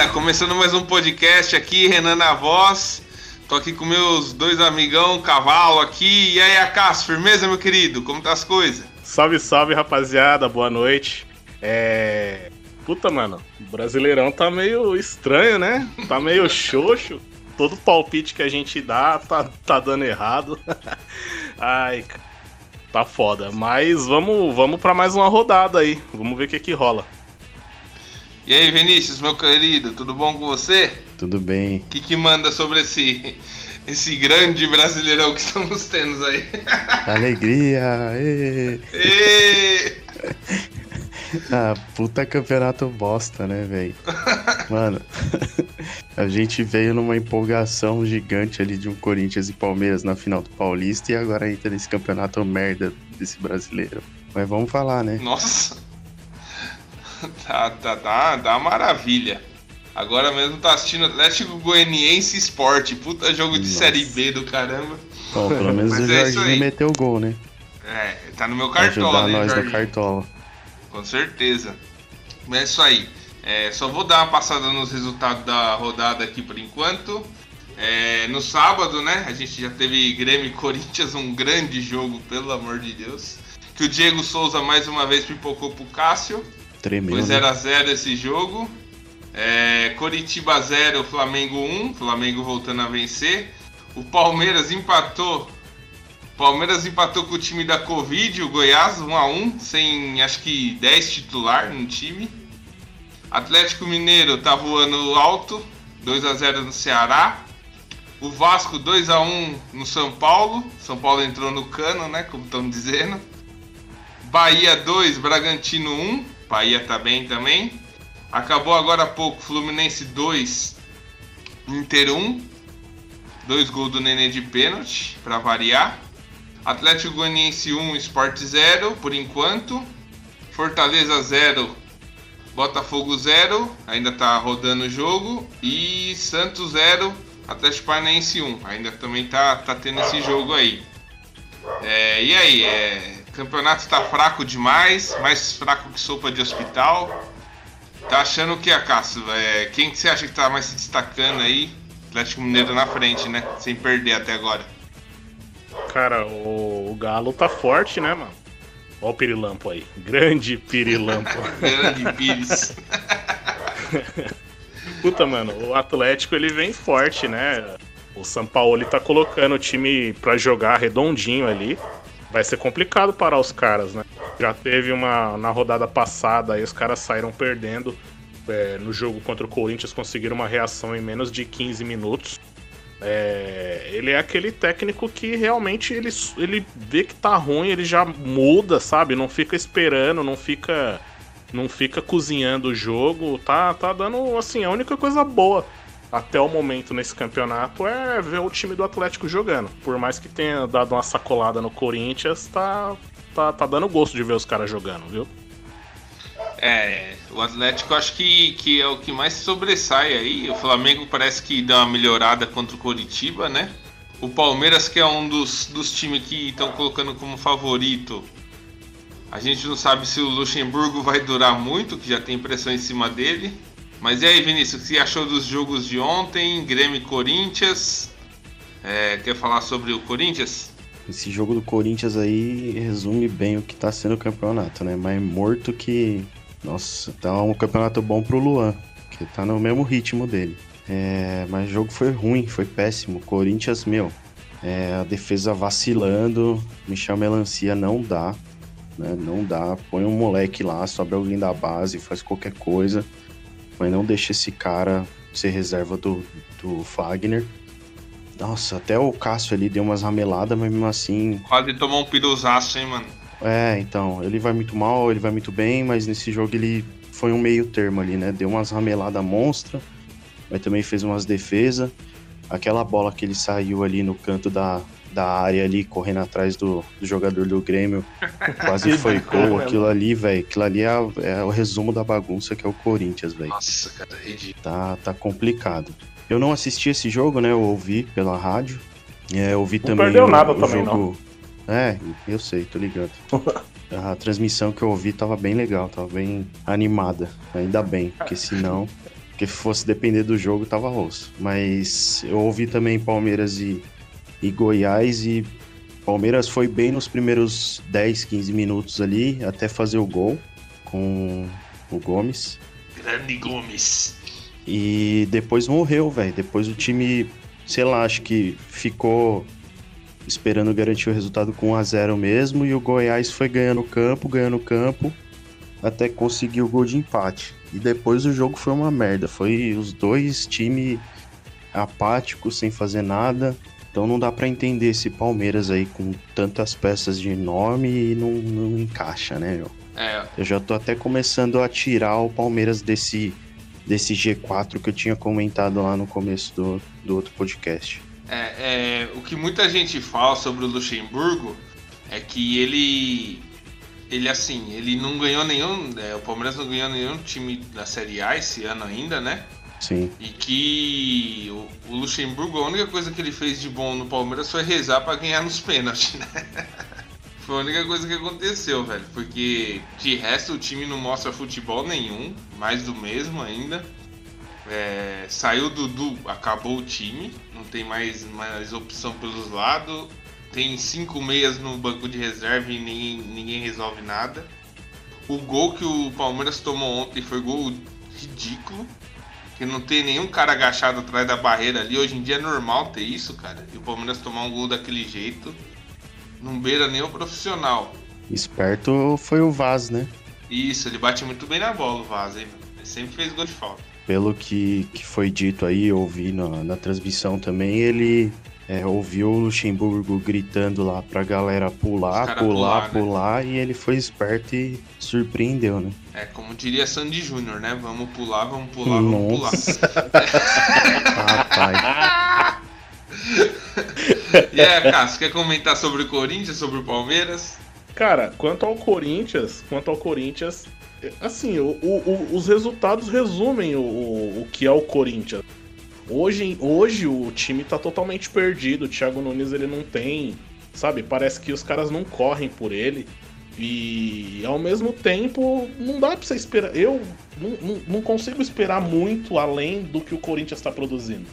galera, começando mais um podcast aqui, Renan na voz. Tô aqui com meus dois amigão, cavalo aqui. E aí, Acas, firmeza, meu querido? Como tá as coisas? Salve, salve, rapaziada, boa noite. É. Puta, mano, o Brasileirão tá meio estranho, né? Tá meio xoxo. Todo palpite que a gente dá tá, tá dando errado. Ai, tá foda. Mas vamos, vamos para mais uma rodada aí. Vamos ver o que que rola. E aí, Vinícius, meu querido, tudo bom com você? Tudo bem. O que, que manda sobre esse, esse grande brasileirão que estamos tendo aí? Alegria! Ê. Ê! ah, puta campeonato bosta, né, velho? Mano, a gente veio numa empolgação gigante ali de um Corinthians e Palmeiras na final do Paulista e agora entra nesse campeonato merda desse brasileiro. Mas vamos falar, né? Nossa! Tá, tá, tá, tá uma maravilha. Agora mesmo tá assistindo Atlético Goianiense Esporte. Puta jogo de Nossa. Série B do caramba. Bom, pelo menos o é Jorginho meteu o gol, né? É, tá no meu cartola, né, nós Jorginho? no cartola. Com certeza. Mas é isso aí. É, só vou dar uma passada nos resultados da rodada aqui por enquanto. É, no sábado, né? A gente já teve Grêmio e Corinthians, um grande jogo, pelo amor de Deus. Que o Diego Souza mais uma vez pipocou pro Cássio. Tremeu, Foi né? 0x0 esse jogo. É, Coritiba 0, Flamengo 1. Flamengo voltando a vencer. O Palmeiras empatou. O Palmeiras empatou com o time da Covid, o Goiás 1x1, sem acho que 10 titular no time. Atlético Mineiro tá voando alto, 2x0 no Ceará. O Vasco 2x1 no São Paulo. São Paulo entrou no cano, né? Como estão dizendo. Bahia 2, Bragantino 1. Bahia tá bem também. Acabou agora há pouco Fluminense 2, Inter 1. Dois gols do Nenê de pênalti, para variar. Atlético Goianiense 1, Sport 0, por enquanto. Fortaleza 0, Botafogo 0, ainda tá rodando o jogo. E Santos 0, Atlético Paranaense 1, ainda também tá, tá tendo esse jogo aí. É, e aí, é, campeonato tá fraco demais, mais fraco que sopa de hospital. Tá achando o que, Acácio? É, quem que você acha que tá mais se destacando aí? Atlético Mineiro na frente, né? Sem perder até agora. Cara, o, o Galo tá forte, né, mano? Ó o Pirilampo aí. Grande Pirilampo. Grande Pires. Puta, mano, o Atlético ele vem forte, né? O São Paulo ele tá colocando o time pra jogar redondinho ali. Vai ser complicado parar os caras, né? Já teve uma na rodada passada aí os caras saíram perdendo é, no jogo contra o Corinthians, conseguiram uma reação em menos de 15 minutos. É, ele é aquele técnico que realmente ele, ele vê que tá ruim, ele já muda, sabe? Não fica esperando, não fica não fica cozinhando o jogo, tá, tá dando assim, a única coisa boa até o momento nesse campeonato é ver o time do Atlético jogando. Por mais que tenha dado uma sacolada no Corinthians, tá, tá, tá dando gosto de ver os caras jogando, viu? É, o Atlético acho que, que é o que mais sobressai aí. O Flamengo parece que dá uma melhorada contra o Coritiba, né? O Palmeiras, que é um dos, dos times que estão colocando como favorito. A gente não sabe se o Luxemburgo vai durar muito, que já tem pressão em cima dele. Mas e aí, Vinícius, o que você achou dos jogos de ontem? Grêmio e Corinthians? É, quer falar sobre o Corinthians? Esse jogo do Corinthians aí resume bem o que tá sendo o campeonato, né? Mais morto que. Nossa, tá um campeonato bom pro Luan, que tá no mesmo ritmo dele. É, mas o jogo foi ruim, foi péssimo. Corinthians, meu, é, a defesa vacilando, Michel Melancia não dá, né? Não dá. Põe um moleque lá, sobe alguém da base, faz qualquer coisa, mas não deixa esse cara ser reserva do, do Fagner. Nossa, até o Cássio ali deu umas rameladas, mas mesmo assim. Quase tomou um piruzaço, hein, mano? É, então, ele vai muito mal, ele vai muito bem, mas nesse jogo ele foi um meio termo ali, né? Deu umas rameladas monstra, mas também fez umas defesas. Aquela bola que ele saiu ali no canto da, da área ali, correndo atrás do, do jogador do Grêmio, quase foi gol. Aquilo ali, velho, aquilo ali é, é o resumo da bagunça que é o Corinthians, velho. Nossa, cara, ridículo. Tá, tá complicado. Eu não assisti esse jogo, né? Eu ouvi pela rádio. É, eu ouvi Não também perdeu o, nada o também, jogo. É, eu sei, tô ligado. A transmissão que eu ouvi tava bem legal, tava bem animada. Ainda bem, porque senão. Porque se fosse depender do jogo, tava rosto. Mas eu ouvi também Palmeiras e, e Goiás e Palmeiras foi bem nos primeiros 10, 15 minutos ali, até fazer o gol com o Gomes. Grande Gomes. E depois morreu, velho. Depois o time, sei lá, acho que ficou esperando garantir o resultado com 1 a 0 mesmo e o Goiás foi ganhando campo, ganhando campo até conseguir o gol de empate. E depois o jogo foi uma merda. Foi os dois times apáticos, sem fazer nada. Então não dá para entender esse Palmeiras aí com tantas peças de nome e não, não encaixa, né, meu? É, Eu já tô até começando a tirar o Palmeiras desse, desse G4 que eu tinha comentado lá no começo do, do outro podcast. é, é, o que muita gente fala sobre o Luxemburgo é que ele. Ele assim, ele não ganhou nenhum. é, o Palmeiras não ganhou nenhum time da Série A esse ano ainda, né? Sim. E que o, o Luxemburgo, a única coisa que ele fez de bom no Palmeiras foi rezar pra ganhar nos pênaltis, né? Foi a única coisa que aconteceu, velho. Porque de resto o time não mostra futebol nenhum, mais do mesmo ainda. É, saiu o Dudu, acabou o time, não tem mais, mais opção pelos lados. Tem cinco meias no banco de reserva e ninguém, ninguém resolve nada. O gol que o Palmeiras tomou ontem foi gol ridículo. Que não tem nenhum cara agachado atrás da barreira ali. Hoje em dia é normal ter isso, cara. E o Palmeiras tomar um gol daquele jeito. Não beira nem o profissional. Esperto foi o Vaz, né? Isso, ele bate muito bem na bola, o Vaz, hein? Ele sempre fez gol de falta. Pelo que, que foi dito aí, eu ouvi na, na transmissão também, ele é, ouviu o Luxemburgo gritando lá pra galera pular, pular, pular, né? pular, e ele foi esperto e surpreendeu, né? É, como diria Sandy Júnior, né? Vamos pular, vamos pular, vamos pular. Rapaz, E aí, Cássio, quer comentar sobre o Corinthians, sobre o Palmeiras? Cara, quanto ao Corinthians, quanto ao Corinthians, assim, o- o- o- os resultados resumem o, o, o que é o Corinthians. Hoje, hoje o time tá totalmente perdido. O Thiago Nunes ele não tem, sabe? Parece que os caras não correm por ele. E ao mesmo tempo, não dá pra você esperar. Eu não, não, não consigo esperar muito além do que o Corinthians tá produzindo.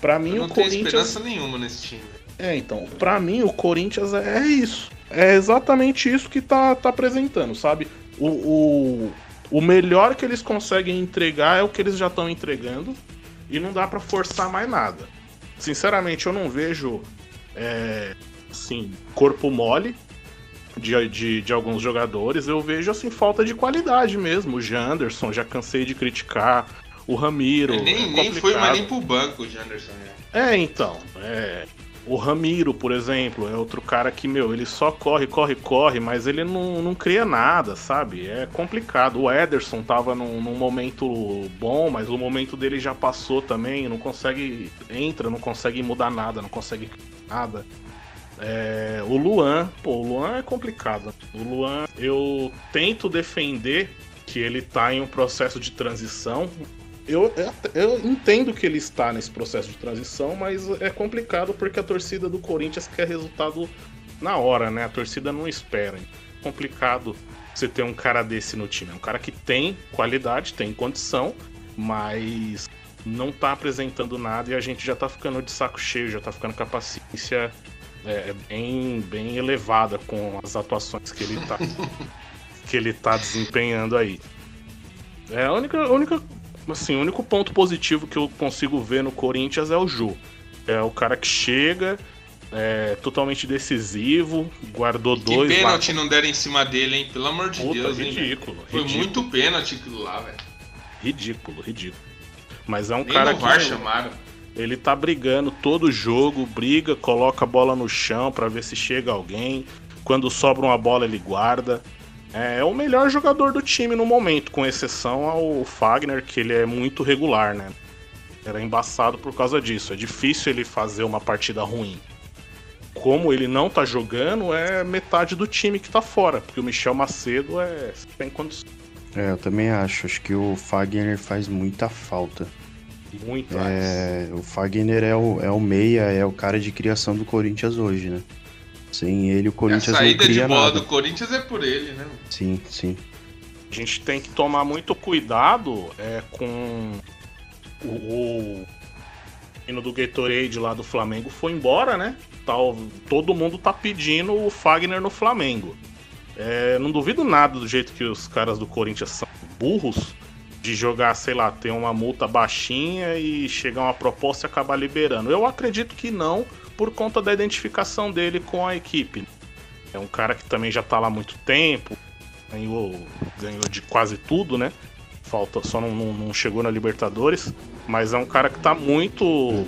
Pra mim, não o Corinthians. esperança nenhuma nesse time. É, então, pra mim o Corinthians é é isso. É exatamente isso que tá, tá apresentando, sabe? O, o, o melhor que eles conseguem entregar é o que eles já estão entregando e não dá pra forçar mais nada. Sinceramente, eu não vejo, é, assim, corpo mole de, de, de alguns jogadores. Eu vejo, assim, falta de qualidade mesmo. O Janderson, já cansei de criticar. O Ramiro. Ele nem, é nem foi mais nem pro banco, o Janderson. né? É, então. É... O Ramiro, por exemplo, é outro cara que, meu, ele só corre, corre, corre, mas ele não, não cria nada, sabe? É complicado. O Ederson tava num, num momento bom, mas o momento dele já passou também, não consegue. Entra, não consegue mudar nada, não consegue nada. É, o Luan, pô, o Luan é complicado. O Luan, eu tento defender que ele tá em um processo de transição, eu, eu, entendo que ele está nesse processo de transição, mas é complicado porque a torcida do Corinthians quer resultado na hora, né? A torcida não espera. É complicado você ter um cara desse no time. É um cara que tem qualidade, tem condição, mas não tá apresentando nada e a gente já tá ficando de saco cheio, já tá ficando com a paciência é, bem, bem elevada com as atuações que ele tá, que ele tá desempenhando aí. É a única, a única assim, o único ponto positivo que eu consigo ver no Corinthians é o Ju. É o cara que chega, é totalmente decisivo, guardou Que dois lá. pênalti não deram em cima dele, hein? Pelo amor de Puta, Deus, hein? ridículo, Foi ridículo. muito pênalti aquilo lá, velho. Ridículo, ridículo. Mas é um Nem cara no VAR que chamaram. Ele tá brigando todo jogo, briga, coloca a bola no chão pra ver se chega alguém. Quando sobra uma bola ele guarda. É o melhor jogador do time no momento, com exceção ao Fagner, que ele é muito regular, né? Era embaçado por causa disso. É difícil ele fazer uma partida ruim. Como ele não tá jogando, é metade do time que tá fora, porque o Michel Macedo é sem condições. é, eu também acho. Acho que o Fagner faz muita falta. Muito É, o Fagner é o, é o meia, é o cara de criação do Corinthians hoje, né? Sem ele, o A Corinthians não saída de cria bola nada. do Corinthians é por ele, né? Sim, sim. A gente tem que tomar muito cuidado é, com o, o hino do Gatorade lá do Flamengo foi embora, né? Tal, todo mundo tá pedindo o Fagner no Flamengo. É, não duvido nada do jeito que os caras do Corinthians são burros de jogar, sei lá, ter uma multa baixinha e chegar uma proposta e acabar liberando. Eu acredito que não, por conta da identificação dele com a equipe. É um cara que também já tá lá há muito tempo, ganhou, ganhou de quase tudo, né? Falta, só não, não, não chegou na Libertadores, mas é um cara que tá muito.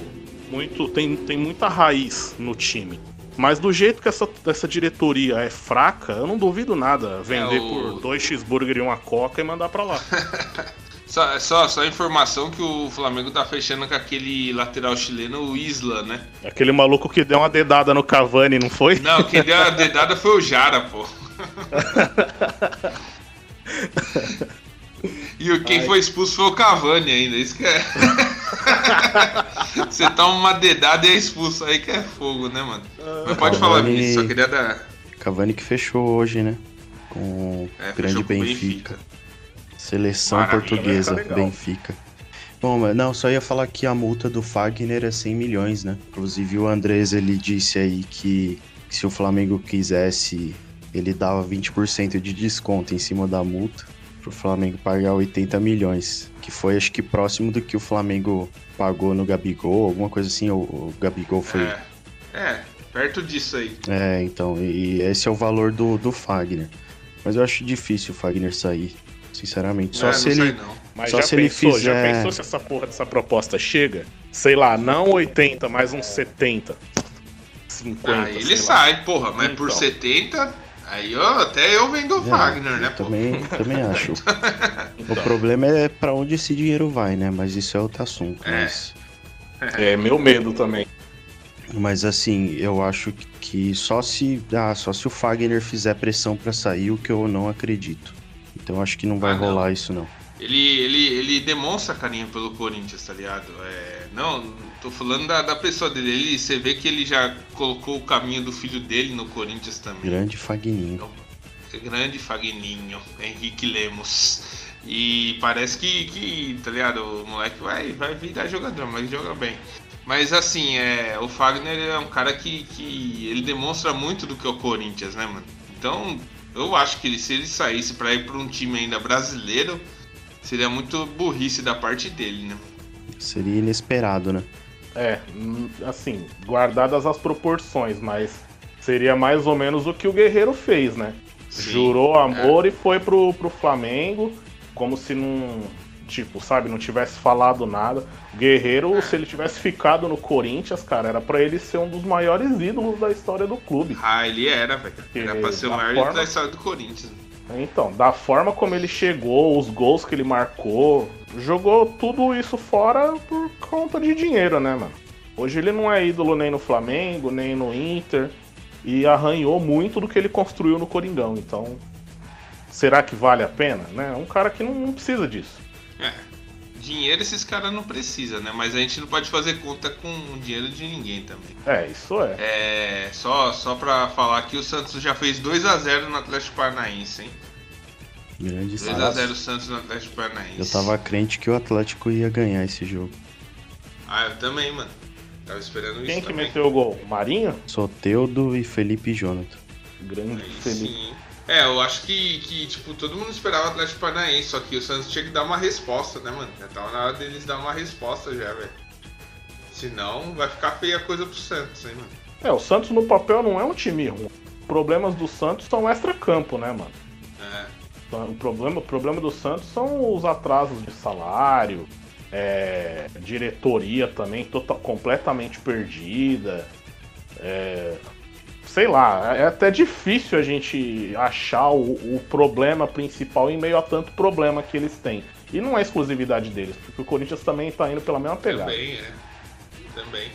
muito tem, tem muita raiz no time. Mas do jeito que essa, essa diretoria é fraca, eu não duvido nada vender é o... por dois cheeseburger e uma coca e mandar pra lá. Só, só, só informação que o Flamengo tá fechando com aquele lateral chileno, o Isla, né? Aquele maluco que deu uma dedada no Cavani, não foi? Não, quem deu a dedada foi o Jara, pô. e quem Ai. foi expulso foi o Cavani ainda, isso que é. Você toma uma dedada e é expulso, aí que é fogo, né, mano? Mas pode Cavani... falar, Vinícius, só queria dar. Cavani que fechou hoje, né? Com o é, grande Benfica. Benfica. Seleção Maravilha, portuguesa, Benfica. Bom, não, só ia falar que a multa do Fagner é 100 milhões, né? Inclusive o Andrés, ele disse aí que, se o Flamengo quisesse, ele dava 20% de desconto em cima da multa pro Flamengo pagar 80 milhões, que foi acho que próximo do que o Flamengo pagou no Gabigol, alguma coisa assim, o, o Gabigol foi... É, é, perto disso aí. É, então, e esse é o valor do, do Fagner. Mas eu acho difícil o Fagner sair sinceramente. Só é, se ele. Mas só se pensou, ele fizer... já pensou se essa porra dessa proposta chega? Sei lá, não 80, mas uns 70. 50. Ah, ele sai, lá. porra, mas então. por 70, aí eu, até eu vendo o é, Wagner, né? Também, também acho. então. O problema é para onde esse dinheiro vai, né? Mas isso é outro assunto. É, mas... é meu medo também. Mas assim, eu acho que só se, ah, só se o Fagner fizer pressão para sair, o que eu não acredito. Então acho que não vai ah, rolar não. isso não. Ele, ele, ele demonstra carinho pelo Corinthians, tá ligado? É, não, tô falando da, da pessoa dele. Ele, você vê que ele já colocou o caminho do filho dele no Corinthians também. Grande Fagninho. Grande Fagninho, Henrique Lemos. E parece que, que tá ligado? O moleque vai, vai virar jogador, mas joga bem. Mas assim, é, o Fagner é um cara que, que ele demonstra muito do que é o Corinthians, né, mano? Então, eu acho que ele, se ele saísse para ir para um time ainda brasileiro, seria muito burrice da parte dele, né? Seria inesperado, né? É, assim, guardadas as proporções, mas seria mais ou menos o que o Guerreiro fez, né? Sim, Jurou amor é. e foi pro, pro Flamengo, como se não tipo, sabe, não tivesse falado nada. O Guerreiro, se ele tivesse ficado no Corinthians, cara, era para ele ser um dos maiores ídolos da história do clube. Ah, ele era, velho. Era pra ser o maior forma... ídolo da história do Corinthians. Então, da forma como ele chegou, os gols que ele marcou, jogou tudo isso fora por conta de dinheiro, né, mano? Hoje ele não é ídolo nem no Flamengo, nem no Inter. E arranhou muito do que ele construiu no Coringão. Então, será que vale a pena? Né? Um cara que não, não precisa disso. É. Dinheiro esses caras não precisam, né? Mas a gente não pode fazer conta com o dinheiro de ninguém também. É, isso é. É. Só, só pra falar que o Santos já fez 2x0 no Atlético Paranaense, hein? Grande 2x0 Santos no Atlético Paranaense. Eu tava crente que o Atlético ia ganhar esse jogo. Ah, eu também, mano. Tava esperando Quem isso. Quem que também. meteu o gol? Marinho? Soteudo e Felipe Jonathan. Grande Aí Felipe. Sim. É, eu acho que, que, tipo, todo mundo esperava o Atlético Paranaense, só que o Santos tinha que dar uma resposta, né, mano? Já tava na hora deles dar uma resposta já, velho. Senão vai ficar feia a coisa pro Santos, hein, mano? É, o Santos no papel não é um time ruim. Problemas do Santos são extra-campo, né, mano? É. Então, o problema, o problema do Santos são os atrasos de salário, é, diretoria também total, completamente perdida. É, sei lá, é até difícil a gente achar o, o, problema principal em meio a tanto problema que eles têm. E não é exclusividade deles, porque o Corinthians também tá indo pela mesma pegada. Também, é. Também.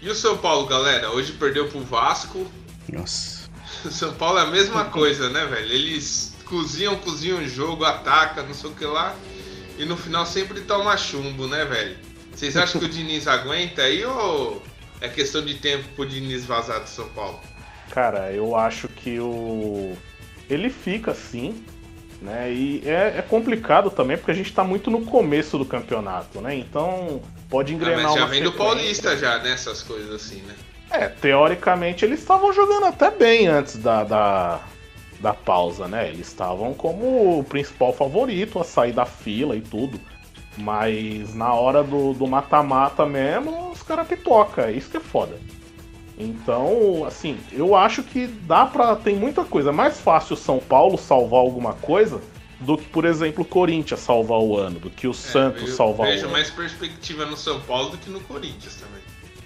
E o São Paulo, galera? Hoje perdeu pro Vasco. Nossa. O São Paulo é a mesma coisa, né, velho? Eles cozinham, cozinham o jogo, atacam, não sei o que lá. E no final sempre toma chumbo, né, velho? Vocês acham que o Diniz aguenta aí ou é questão de tempo pro Diniz vazar do São Paulo? Cara, eu acho que o. Ele fica sim, Né? E é, é, complicado também porque a gente está muito no começo do campeonato, né? Então pode engrenar ah, mas já vem do Paulista já, né? Essas coisas assim, né? É, teoricamente eles estavam jogando até bem antes da, da, da pausa, né? Eles estavam como o principal favorito a sair da fila e tudo. Mas na hora do mata-mata mesmo, os caras pipoca. Isso que é foda. Então, assim, eu acho que dá pra. Tem muita coisa. É mais fácil o São Paulo salvar alguma coisa do que, por exemplo, o Corinthians salvar o ano, do que o é, Santos salvar o ano. Eu vejo mais perspectiva no São Paulo do que no Corinthians também.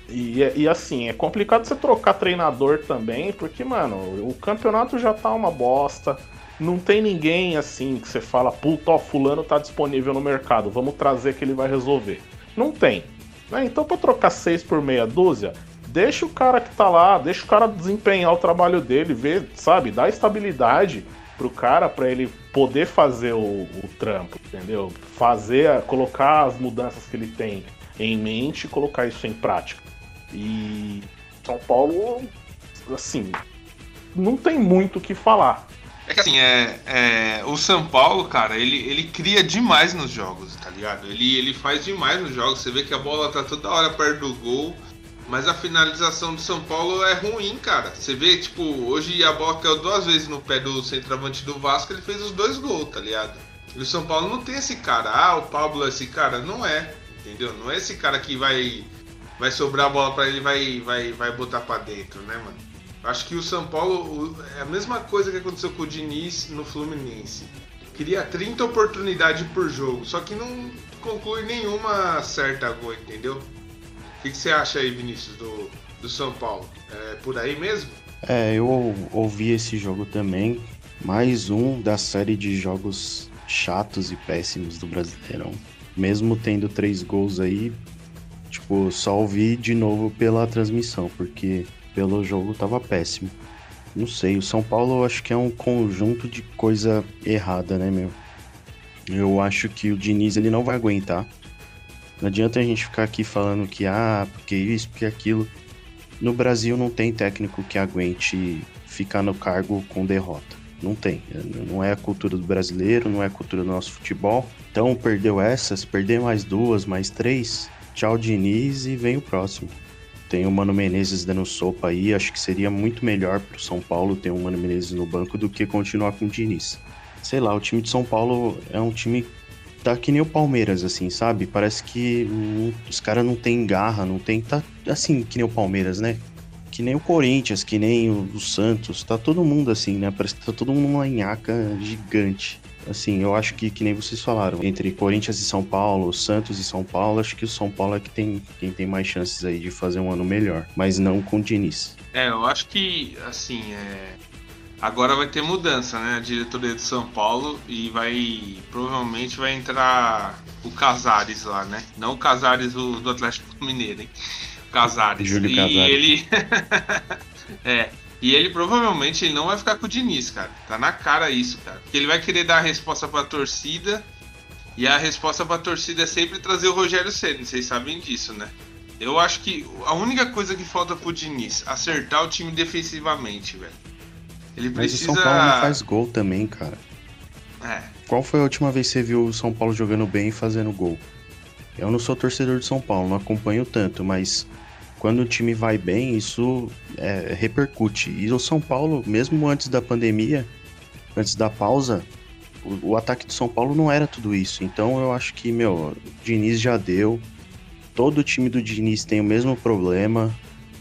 E, e assim, é complicado você trocar treinador também, porque, mano, o campeonato já tá uma bosta. Não tem ninguém assim que você fala, puta, ó, fulano tá disponível no mercado, vamos trazer que ele vai resolver. Não tem. Né? Então, pra trocar seis por meia dúzia, deixa o cara que tá lá, deixa o cara desempenhar o trabalho dele, ver, sabe, dá estabilidade pro cara para ele poder fazer o, o, trampo, entendeu? Fazer, colocar as mudanças que ele tem em mente e colocar isso em prática. E São Paulo, assim, não tem muito o que falar. É que assim, é, é, o São Paulo, cara, ele, ele cria demais nos jogos, tá ligado? Ele, ele faz demais nos jogos. Você vê que a bola tá toda hora perto do gol, mas a finalização do São Paulo é ruim, cara. Você vê, tipo, hoje a bola caiu duas vezes no pé do centroavante do Vasco, ele fez os dois gols, tá ligado? E o São Paulo não tem esse cara. Ah, o Pablo é esse cara. Não é, entendeu? Não é esse cara que vai vai sobrar a bola para ele vai vai vai botar para dentro, né, mano? Acho que o São Paulo é a mesma coisa que aconteceu com o Diniz no Fluminense. Cria 30 oportunidades por jogo, só que não conclui nenhuma certa gol, entendeu? O que, que, você acha aí, Vinícius, do, do São Paulo? É por aí mesmo? É, eu ouvi esse jogo também. Mais um da série de jogos chatos e péssimos do Brasileirão. Mesmo tendo três gols aí, tipo, só ouvi de novo pela transmissão, porque pelo jogo tava péssimo. Não sei, o São Paulo eu acho que é um conjunto de coisa errada, né, meu? Eu acho que o Diniz ele não vai aguentar. Não adianta a gente ficar aqui falando que ah, porque isso, porque aquilo. No Brasil não tem técnico que aguente ficar no cargo com derrota. Não tem. Não é a cultura do brasileiro, não é a cultura do nosso futebol. Então perdeu essas, perder mais duas, mais três. Tchau, Diniz, e vem o próximo. Tem o Mano Menezes dando sopa aí. Acho que seria muito melhor pro São Paulo ter um Mano Menezes no banco do que continuar com o Diniz. Sei lá, o time de São Paulo é um time tá que nem o Palmeiras, assim, sabe? Parece que hum, os caras não tem garra, não tem. Tá assim, que nem o Palmeiras, né? Que nem o Corinthians, que nem o, o Santos. Tá todo mundo assim, né? Parece que tá todo mundo numa nhaca gigante. Assim, eu acho que, que nem vocês falaram, entre Corinthians e São Paulo, Santos e São Paulo, acho que o São Paulo é que tem, quem tem mais chances aí de fazer um ano melhor, mas não com o Diniz. É, eu acho que, assim, é... agora vai ter mudança, né? A diretoria de São Paulo e vai, provavelmente vai entrar o Casares lá, né? Não o Casares do, do Atlético Mineiro, hein? Casares. Júlio e Casares. ele... é, e ele provavelmente ele não vai ficar com o Diniz, cara. Tá na cara isso, cara. Porque ele vai querer dar a resposta pra torcida. E a resposta pra torcida é sempre trazer o Rogério Ceni. Vocês sabem disso, né? Eu acho que a única coisa que falta pro Diniz acertar o time defensivamente, velho. Ele precisa. Mas o São Paulo não faz gol também, cara. É. Qual foi a última vez que você viu o São Paulo jogando bem e fazendo gol? Eu não sou torcedor de São Paulo, não acompanho tanto, mas quando o time vai bem, isso é, repercute. E o São Paulo, mesmo antes da pandemia, antes da pausa, o, o, ataque do São Paulo não era tudo isso. Então eu acho que, meu, o Diniz já deu. Todo o time do Diniz tem o mesmo problema.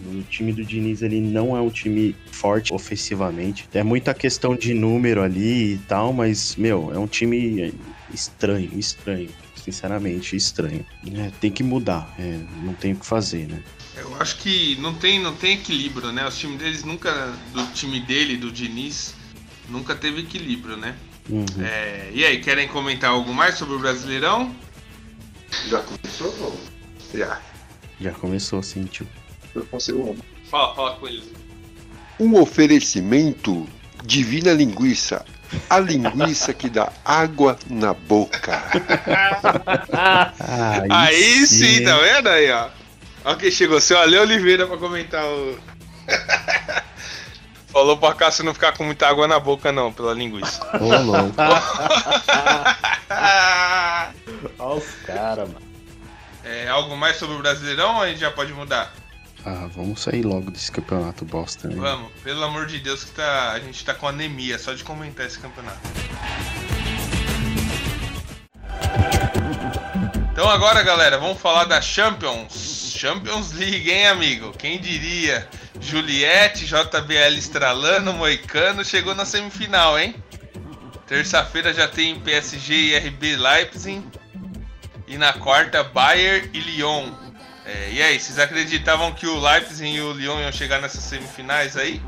O time do Diniz ele não é um time forte ofensivamente. É muita questão de número ali e tal, mas, meu, é um time estranho, estranho. Sinceramente, estranho. É, tem que mudar, é, não tem o que fazer, né? Eu acho que não tem, não tem equilíbrio, né? Os times deles nunca. Do time dele, do Diniz, nunca teve equilíbrio, né? Uhum. É, e aí, querem comentar algo mais sobre o Brasileirão? Já começou? Já. Já começou, sim, tio. Eu consigo. Fala, fala com eles. Um oferecimento Divina Linguiça. A linguiça que dá água na boca. aí, aí sim, sim, tá vendo aí, ó? Olha quem chegou, seu Ale Oliveira, pra comentar o. Falou pra Cássio não ficar com muita água na boca, não, pela linguiça. Ô, louco. Olha os caras, mano. É, algo mais sobre o Brasileirão ou a gente já pode mudar? Ah, vamos sair logo desse campeonato bosta, né? Vamos, pelo amor de Deus, que tá, a gente tá com anemia só de comentar esse campeonato. Então agora, galera, vamos falar da Champions. Champions League, hein, amigo? Quem diria? Juliette, JBL estralando, Moicano, chegou na semifinal, hein? Terça-feira já tem PSG e RB Leipzig. E na quarta, Bayern e Lyon. É, e aí, vocês acreditavam que o Leipzig e o Lyon iam chegar nessas semifinais aí?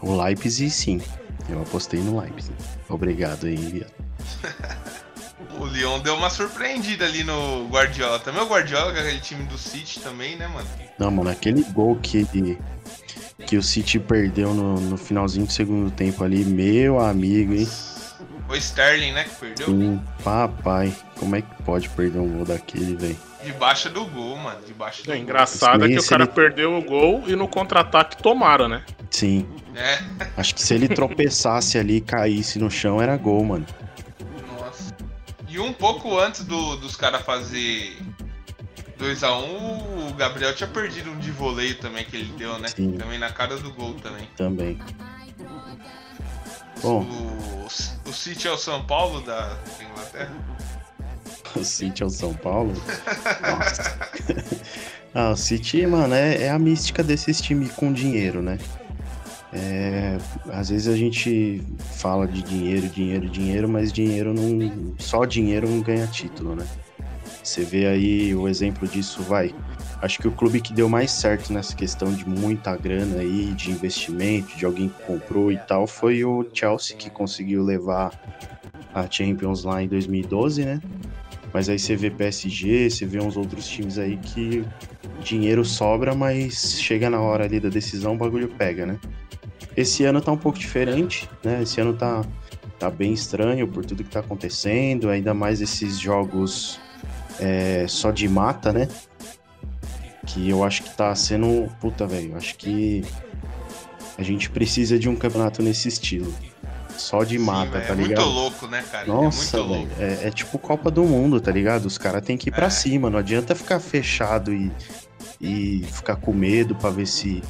O Leipzig, sim. Eu apostei no Leipzig. Obrigado aí, viado. o Lyon deu uma surpreendida ali no Guardiola. Também o Guardiola, que é aquele time do City também, né, mano? Não, mano, aquele gol que, que o City perdeu no, no finalzinho do segundo tempo ali, meu amigo, hein? Foi Sterling, né, que perdeu? Sim, papai. Como é que pode perder um gol daquele, velho? Debaixo do gol, mano. Debaixo do é, engraçado é que o cara ele... perdeu o gol e no contra-ataque tomaram, né? Sim. É. Acho que se ele tropeçasse ali e caísse no chão, era gol, mano. Nossa. E um pouco antes do, dos caras fazer 2x1, um, o Gabriel tinha perdido um de voleio também que ele deu, né? Sim. Também na cara do gol também. Também. Bom. O, o City é o São Paulo da Inglaterra? O City é o São Paulo? Nossa. ah, o City, mano, é, é a mística desses times com dinheiro, né? É, às vezes a gente fala de dinheiro, dinheiro, dinheiro, mas dinheiro não. Só dinheiro não ganha título, né? Você vê aí o exemplo disso, vai. Acho que o clube que deu mais certo nessa questão de muita grana aí, de investimento, de alguém que comprou e tal, foi o Chelsea, que conseguiu levar a Champions lá em 2012, né? Mas aí você vê PSG, você vê uns outros times aí que dinheiro sobra, mas chega na hora ali da decisão, o bagulho pega, né? Esse ano tá um pouco diferente, né? Esse ano tá, tá bem estranho por tudo que tá acontecendo, ainda mais esses jogos é, só de mata, né? Que eu acho que tá sendo. Puta, velho. Acho que a gente precisa de um campeonato nesse estilo. Só de mata, Sim, tá ligado? É muito louco, né, cara? É Nossa, é, é, é, tipo Copa do Mundo, tá ligado? Os caras têm que ir pra é. cima. Não adianta ficar fechado e, e ficar com medo pra ver se,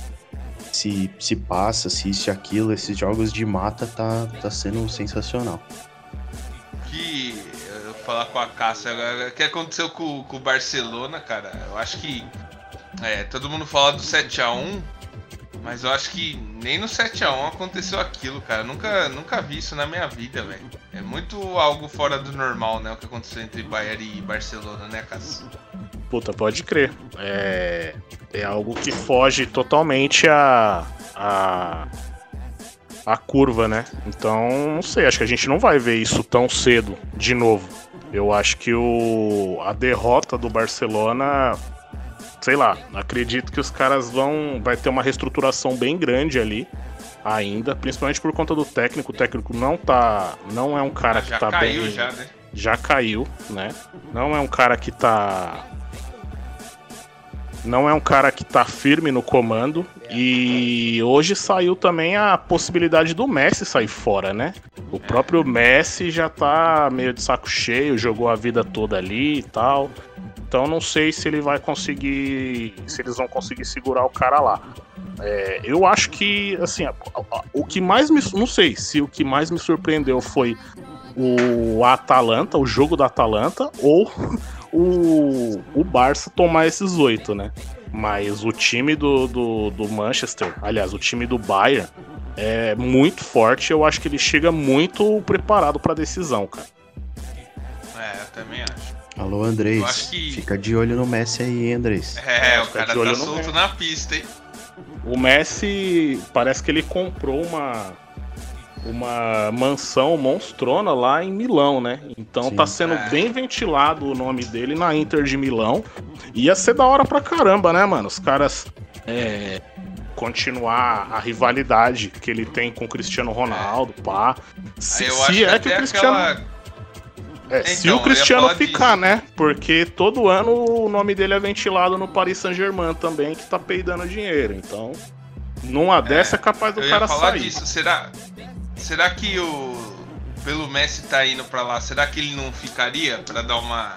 se, se passa, se isso e aquilo. Esses jogos de mata tá, tá sendo sensacional. Que falar com a Cássia agora. O que aconteceu com, com o Barcelona, cara? Eu acho que. É, todo mundo fala do 7x1, mas eu acho que nem no 7x1 aconteceu aquilo, cara. Nunca, nunca vi isso na minha vida, velho. É muito algo fora do normal, né? O que aconteceu entre Bayern e Barcelona, né, Cássio? Puta, pode crer. É, é algo que foge totalmente a, a, a curva, né? Então, não sei, acho que a gente não vai ver isso tão cedo de novo. Eu acho que o, a derrota do Barcelona, sei lá, acredito que os caras vão. Vai ter uma reestruturação bem grande ali ainda, principalmente por conta do técnico. O técnico não tá. Não é um cara que tá caiu, bem. Já, né? já caiu, né? Não é um cara que tá não é um cara que tá firme no comando. E hoje saiu também a possibilidade do Messi sair fora, né? O próprio Messi já tá meio de saco cheio, jogou a vida toda ali e tal. Então não sei se ele vai conseguir. Se eles vão conseguir segurar o cara lá. É, eu acho que, assim, o que mais me. Não sei se o que mais me surpreendeu foi o Atalanta, o jogo da Atalanta, ou o, o Barça tomar esses oito, né? Mas o time do, do, do Manchester, aliás, o time do Bayern é muito forte. Eu acho que ele chega muito preparado para decisão, cara. É, eu também acho. Alô, Andrés. Que... Fica de olho no Messi aí, hein, Andrés. É, o cara tá solto na pista, hein? O Messi parece que ele comprou uma uma mansão monstrona lá em Milão, né? Então Sim. tá sendo é. bem ventilado o nome dele na Inter de Milão. Ia ser da hora pra caramba, né, mano? Os caras é, continuar a rivalidade que ele tem com o Cristiano Ronaldo, pá. Se, se é que, que o Cristiano. Aquela... É, então, se o Cristiano ficar, disso. né? Porque todo ano o nome dele é ventilado no Paris Saint-Germain também, que tá peidando dinheiro. Então. Numa dessa é capaz do eu cara ia falar sair. disso. Será, será que o pelo Messi tá indo pra lá, será que ele não ficaria pra dar uma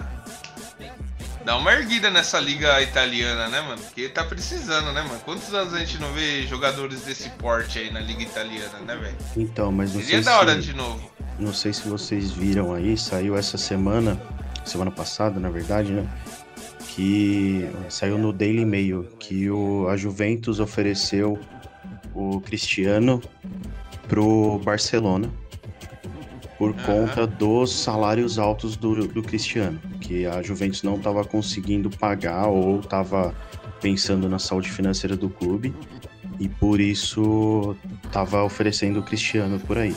dar uma erguida nessa liga italiana, né, mano? Porque tá precisando, né, mano? Quantos anos a gente não vê jogadores desse porte aí na liga italiana, né, velho? Então, mas não Seria sei da hora se... de novo. Não sei se vocês viram aí, saiu essa semana, semana passada, na verdade, né? Que saiu no Daily Mail que o, a Juventus ofereceu o Cristiano pro Barcelona por conta dos salários altos do, do Cristiano, que a Juventus não estava conseguindo pagar ou estava pensando na saúde financeira do clube e por isso estava oferecendo o Cristiano por aí.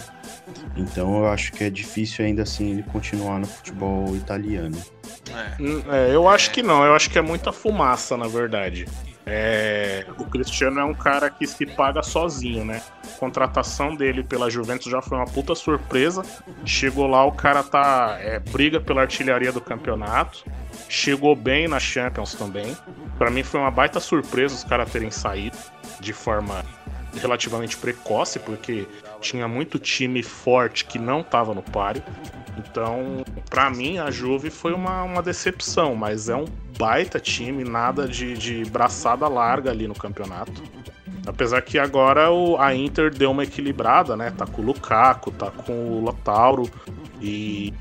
Então eu acho que é difícil ainda assim ele continuar no futebol italiano. É. É, eu acho que não, eu acho que é muita fumaça, na verdade. É, o Cristiano é um cara que se paga sozinho, né? A contratação dele pela Juventus já foi uma puta surpresa. Chegou lá, o cara tá. é, briga pela artilharia do campeonato. Chegou bem na Champions também. Pra mim foi uma baita surpresa os caras terem saído de forma relativamente precoce, porque tinha muito time forte que não tava no páreo. Então, pra mim, a Juve foi uma, uma decepção, mas é um baita time, nada de, de braçada larga ali no campeonato. Apesar que agora o, a Inter deu uma equilibrada, né? Tá com o Lukaku, tá com o Lautaro e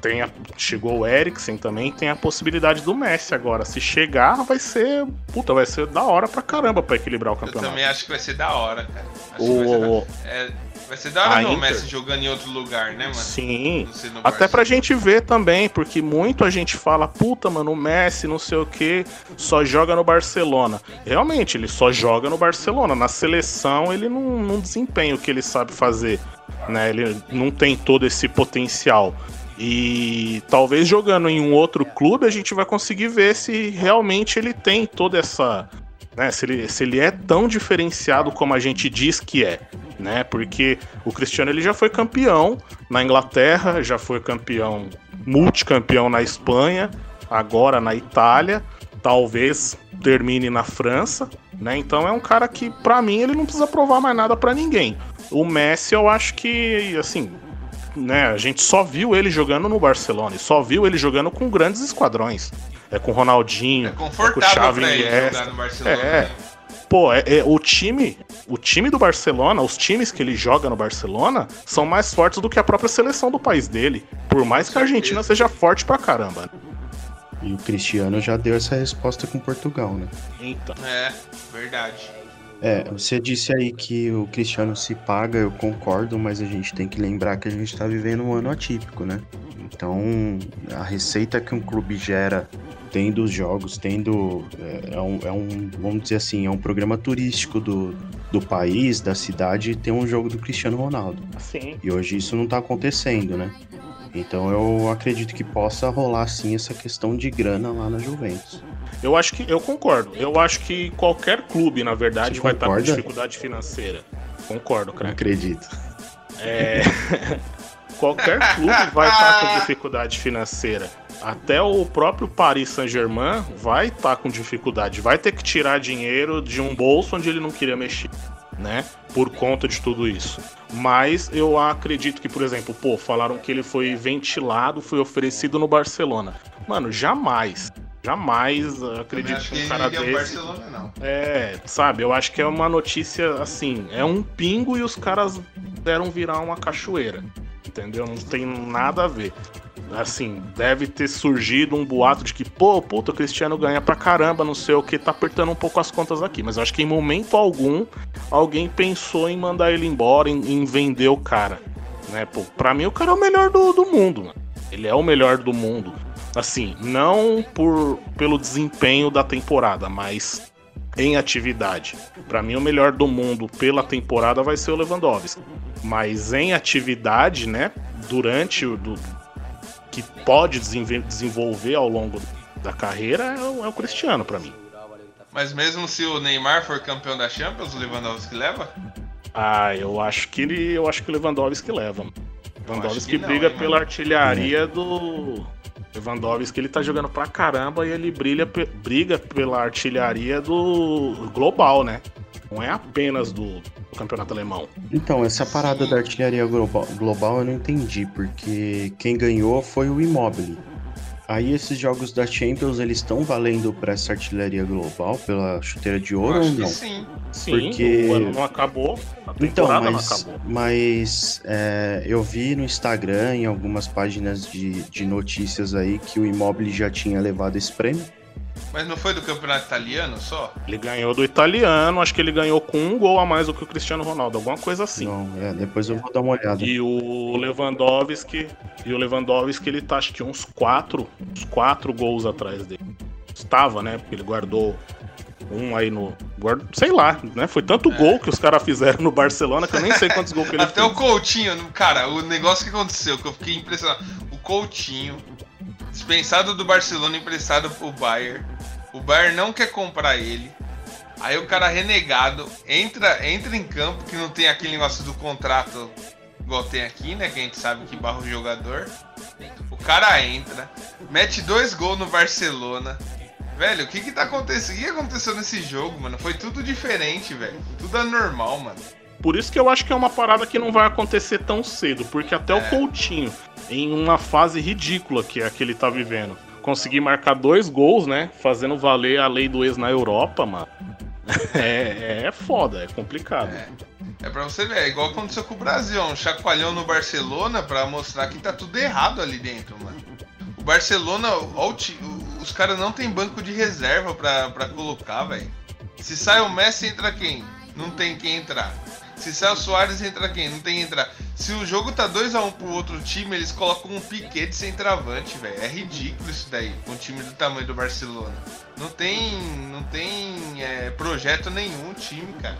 tem a- chegou o Eriksen também, tem a possibilidade do Messi agora. Se chegar, vai ser, puta, vai ser da hora pra caramba pra equilibrar o Eu campeonato. também acho que vai ser da hora, cara. Acho que O- vai, ser da... É, vai ser da hora ver o Messi jogando em outro lugar, né, mano? Sim. Até pra gente ver também, porque muito a gente fala, puta, mano, o Messi, não sei o que, só joga no Barcelona. Realmente, ele só joga no Barcelona. Na seleção, ele não, não desempenha o que ele sabe fazer. Né? Ele não tem todo esse potencial. E talvez jogando em um outro clube, a gente vai conseguir ver se realmente ele tem toda essa. Né, se, ele, se ele é tão diferenciado como a gente diz que é. Né? Porque o Cristiano ele já foi campeão na Inglaterra, já foi campeão, multicampeão na Espanha, agora na Itália, talvez termine na França, né? Então é um cara que, pra mim, ele não precisa provar mais nada pra ninguém. O Messi, eu acho que, assim, né? A gente só viu ele jogando no Barcelona, e só viu ele jogando com grandes esquadrões. É com o Ronaldinho, É é com o confortável Xavi jogar no Barcelona. É. né? Pô, é, é- o time, o time do Barcelona, os times que ele joga no Barcelona são mais fortes do que a própria seleção do país dele. Por mais que a Argentina seja forte pra caramba. E o Cristiano já deu essa resposta com Portugal, né? Então, É, verdade. É, você disse aí que o Cristiano se paga, eu concordo, mas a gente tem que lembrar que a gente tá vivendo um ano atípico, né? Então, a receita que um clube gera tendo os jogos, tendo. É, é um, é um- vamos dizer assim, é um programa turístico do, do país, da cidade, ter um jogo do Cristiano Ronaldo. sim. E hoje isso não tá acontecendo, né? Então eu acredito que possa rolar sim essa questão de grana lá na Juventus. Eu acho que eu concordo. Eu acho que qualquer clube, na verdade, Você vai estar com concorda? dificuldade financeira. Concordo, cara. acredito. É... Qualquer clube vai estar com dificuldade financeira. Até o próprio Paris Saint-Germain vai estar com dificuldade. Vai ter que tirar dinheiro de um bolso onde ele não queria mexer, né? Por conta de tudo isso. Mas eu acredito que, por exemplo, pô, falaram que ele foi ventilado, foi oferecido no Barcelona. Mano, jamais. Jamais acredito que um ele cara ao desse. Barcelona, não. É, sabe, eu acho que é uma notícia assim, é um pingo e os caras deram virar uma cachoeira. Entendeu? Não tem nada a ver. Assim, deve ter surgido um boato de que, pô, puta, o Cristiano ganha pra caramba, não sei o que, tá apertando um pouco as contas aqui. Mas eu acho que em momento algum alguém pensou em mandar ele embora, em, em vender o cara. Né? Pô, pra mim o cara é o melhor do, do mundo, mano. Ele é o melhor do mundo. Assim, não por pelo desempenho da temporada, mas em atividade. Pra mim, o melhor do mundo pela temporada vai ser o Lewandowski. Mas em atividade, né? Durante o. Do, que pode desenvolver ao longo da carreira é o, é o Cristiano, pra mim. Mas mesmo se o Neymar for campeão da Champions, o Lewandowski leva? Ah, eu acho que ele. Eu acho que o Lewandowski leva. Lewandowski que não, briga hein, pela artilharia do. Lewandowski ele tá jogando pra caramba e ele brilha, briga pela artilharia do global, né? Não é apenas do, do campeonato alemão. Então, essa parada da artilharia global, global eu não entendi, porque quem ganhou foi o Immobile. Aí esses jogos da Champions, eles estão valendo para essa artilharia global pela chuteira de ouro ou não? sim. Sim, Porque- o ano não acabou, a Então, temporada mas, não acabou. mas é, eu vi no Instagram, em algumas páginas de, de notícias aí, que o Immobile já tinha levado esse prêmio. Mas não foi do campeonato italiano só? Ele ganhou do italiano, acho que ele ganhou com um gol a mais do que o Cristiano Ronaldo, alguma coisa assim. Não, é, depois eu vou dar uma olhada. E o Lewandowski, e o Lewandowski ele tá acho que uns quatro, uns quatro gols atrás dele. Estava, né? Porque ele guardou um aí no, guarda- sei lá, né? Foi tanto gol que os caras fizeram no Barcelona que eu nem sei quantos gols que ele Até fez. o Coutinho, cara, o negócio que aconteceu, que eu fiquei impressionado. O Coutinho, dispensado do Barcelona, emprestado pro Bayern. O Bayern não quer comprar ele. Aí o cara renegado entra, entra em campo, que não tem aquele negócio do contrato igual tem aqui, né? Que a gente sabe que barra o jogador. O cara entra, mete dois gols no Barcelona. Velho, o que que tá acontecendo? O que aconteceu nesse jogo, mano? Foi tudo diferente, velho. Tudo anormal, mano. Por isso que eu acho que é uma parada que não vai acontecer tão cedo, porque até É. o Coutinho, em uma fase ridícula que é a que ele tá vivendo, conseguir marcar dois gols, né? Fazendo valer a lei do ex na Europa, mano. É, é foda, é complicado. É. É pra você ver, é igual aconteceu com o Brasil, um chacoalhão no Barcelona pra mostrar que tá tudo errado ali dentro, mano. O Barcelona, ó, os caras não tem banco de reserva pra, pra colocar, velho. Se sai o Messi, entra quem? Não tem quem entrar. Se o Soares, entra quem? Não tem quem entrar. Se o jogo tá 2x1 pro outro time, eles colocam um piquete de centroavante, velho. É ridículo isso daí, com um time do tamanho do Barcelona. Não tem, não tem é, projeto nenhum time, cara.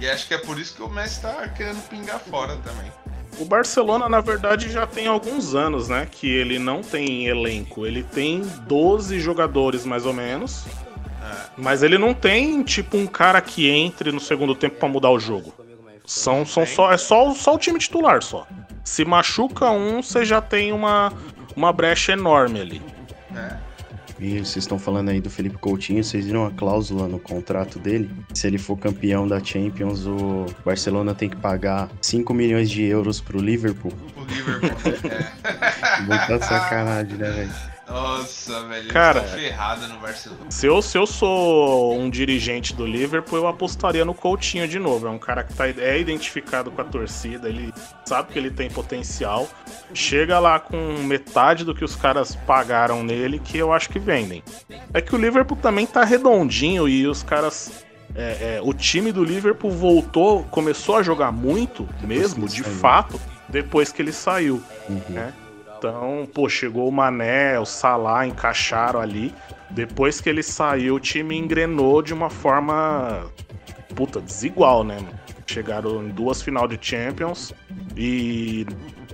E acho que é por isso que o Messi tá querendo pingar fora também. O Barcelona, na verdade, já tem alguns anos, né? Que ele não tem elenco. Ele tem 12 jogadores, mais ou menos. É. Mas ele não tem, tipo, um cara que entre no segundo tempo pra mudar o jogo. São, são só, é só, o- só o time titular, só. Se machuca um, você já tem uma, uma brecha enorme ali. É. E vocês estão falando aí do Felipe Coutinho, vocês viram a cláusula no contrato dele? Se ele for campeão da Champions, o Barcelona tem que pagar 5 milhões de euros pro Liverpool. O Liverpool. é. Muita sacanagem, né, velho? Nossa, velho. Cara, ferrados no Barcelona. Se eu, se eu sou um dirigente do Liverpool, eu apostaria no Coutinho de novo. É um cara que tá, é identificado com a torcida, ele sabe que ele tem potencial. Chega lá com metade do que os caras pagaram nele, que eu acho que vendem. É que o Liverpool também tá redondinho e os caras. é, é, o time do Liverpool voltou, começou a jogar muito mesmo, de saiu. fato, depois que ele saiu Uhum. né? Então, pô, chegou o Mané, o Salah, encaixaram ali. Depois que ele saiu, o time engrenou de uma forma puta desigual, né? Chegaram em duas final de Champions e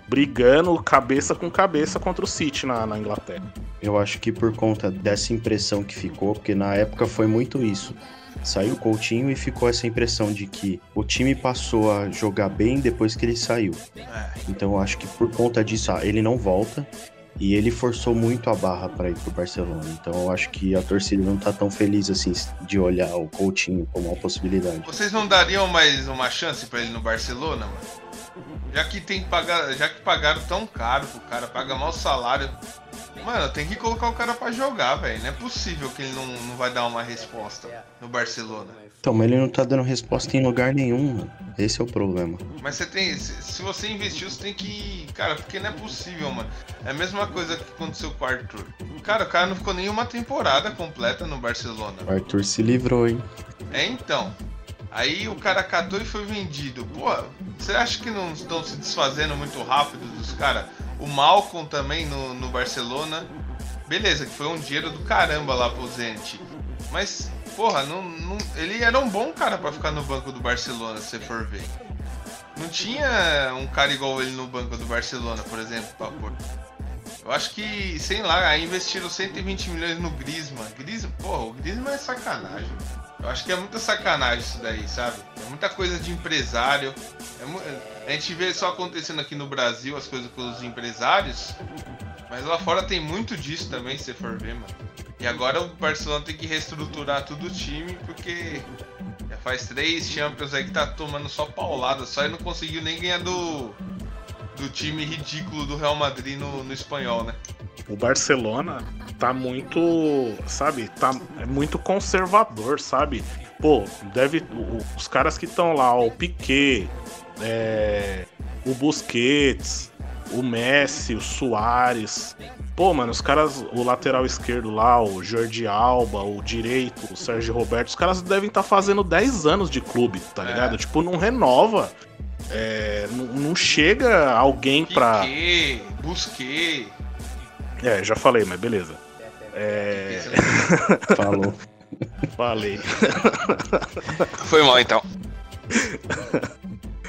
brigando cabeça com cabeça contra o City na, na Inglaterra. Eu acho que por conta dessa impressão que ficou, porque na época foi muito isso. Saiu o Coutinho e ficou essa impressão de que o time passou a jogar bem depois que ele saiu. É. Então eu acho que por conta disso, ah, ele não volta e ele forçou muito a barra para ir pro Barcelona. Então eu acho que a torcida não tá tão feliz assim de olhar o Coutinho como uma possibilidade. Vocês não dariam mais uma chance pra ele no Barcelona, mano? Já que tem que pagar, já que pagaram tão caro pro cara, paga mal salário. Mano, tem que colocar o cara pra jogar, velho. Não é possível que ele não, não vai dar uma resposta no Barcelona. Então, mas ele não tá dando resposta em lugar nenhum, mano. Esse é o problema. Mas você tem. Se, se você investiu, você tem que. Cara, porque não é possível, mano. É a mesma coisa que aconteceu com o Arthur. Cara, o cara não ficou nenhuma temporada completa no Barcelona. O Arthur se livrou, hein? É então. Aí o cara catou e foi vendido. Pô, você acha que não estão se desfazendo muito rápido dos caras? O Malcolm também no, no Barcelona. Beleza, que foi um dinheiro do caramba lá pro Zenit. Mas, porra, não, não- ele era um bom cara pra ficar no banco do Barcelona, se for ver. Não tinha um cara igual ele no banco do Barcelona, por exemplo, pra pôr. Eu acho que, sei lá, investiram 120 milhões no Griezmann. Griezmann, porra, o Griezmann é sacanagem. Eu acho que é muita sacanagem isso daí, sabe? É muita coisa de empresário. É a gente vê só acontecendo aqui no Brasil as coisas com os empresários. Mas lá fora tem muito disso também, se for ver, mano. E agora o Barcelona tem que reestruturar todo o time porque é Faz três Champions aí que tá tomando só paulada, só e não conseguiu nem ganhar do, do time ridículo do Real Madrid no, no espanhol, né? O Barcelona tá muito, sabe, tá é muito conservador, sabe? Pô, deve os caras que estão lá, ó, o Piquet, é, o Busquets, o Messi, o Soares. Pô, mano, os caras, o lateral esquerdo lá, o Jordi Alba, o direito, o Sérgio Roberto, os caras devem estar tá fazendo 10 anos de clube, tá é. ligado? Tipo, não renova. É, não, não, chega alguém pra. Piquet, Busquets. É, já falei, mas beleza. É. Falou. Falei. Foi mal então.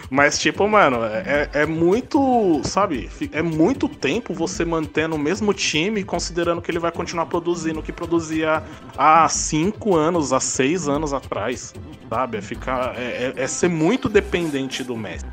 Mas, tipo, mano, é, é muito, sabe? É muito tempo você mantendo o mesmo time, considerando que ele vai continuar produzindo o que produzia há cinco anos, há seis anos atrás, sabe? É, ficar, é, é, é ser muito dependente do Messi.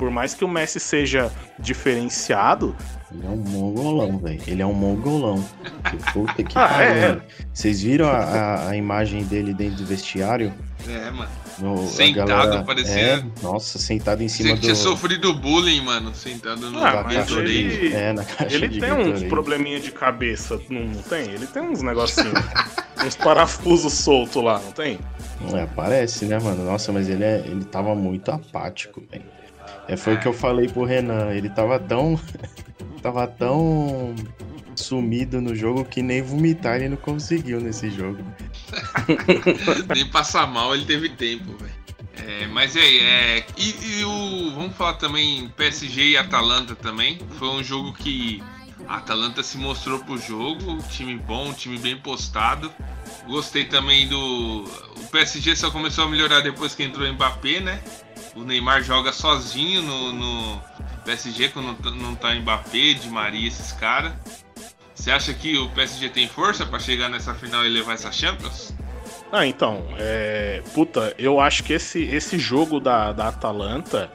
Por mais que o Messi seja diferenciado, ele é um mongolão, velho. Ele é um mongolão. Que puta que ah, pariu. É. Vocês viram a, a, a, imagem dele dentro do vestiário? É, mano. No, sentado, galera, parecia. É, nossa, sentado em cima Você do. tinha sofrido bullying, mano, sentado no ah, ele, é, na caixa Ele tem uns probleminha de cabeça, não, não tem? Ele tem uns negocinhos. uns parafusos soltos lá, não tem? É, parece, né, mano? Nossa, mas ele, é, ele tava muito apático, velho. É, foi o que eu falei pro Renan. Ele tava tão. tava tão sumido no jogo que nem vomitar ele não conseguiu nesse jogo. nem passar mal ele teve tempo, velho. É, mas aí, é, e, e, o. Vamos falar também PSG e Atalanta também. Foi um jogo que a Atalanta se mostrou pro jogo, time bom, time bem postado. Gostei também do. O PSG só começou a melhorar depois que entrou o Mbappé, né? O Neymar joga sozinho no, no PSG quando não tá Mbappé, Di Maria, esses caras. Você acha que o PSG tem força para chegar nessa final e levar essa Champions? Ah, então, é... Puta, eu acho que esse, esse jogo da, da Atalanta,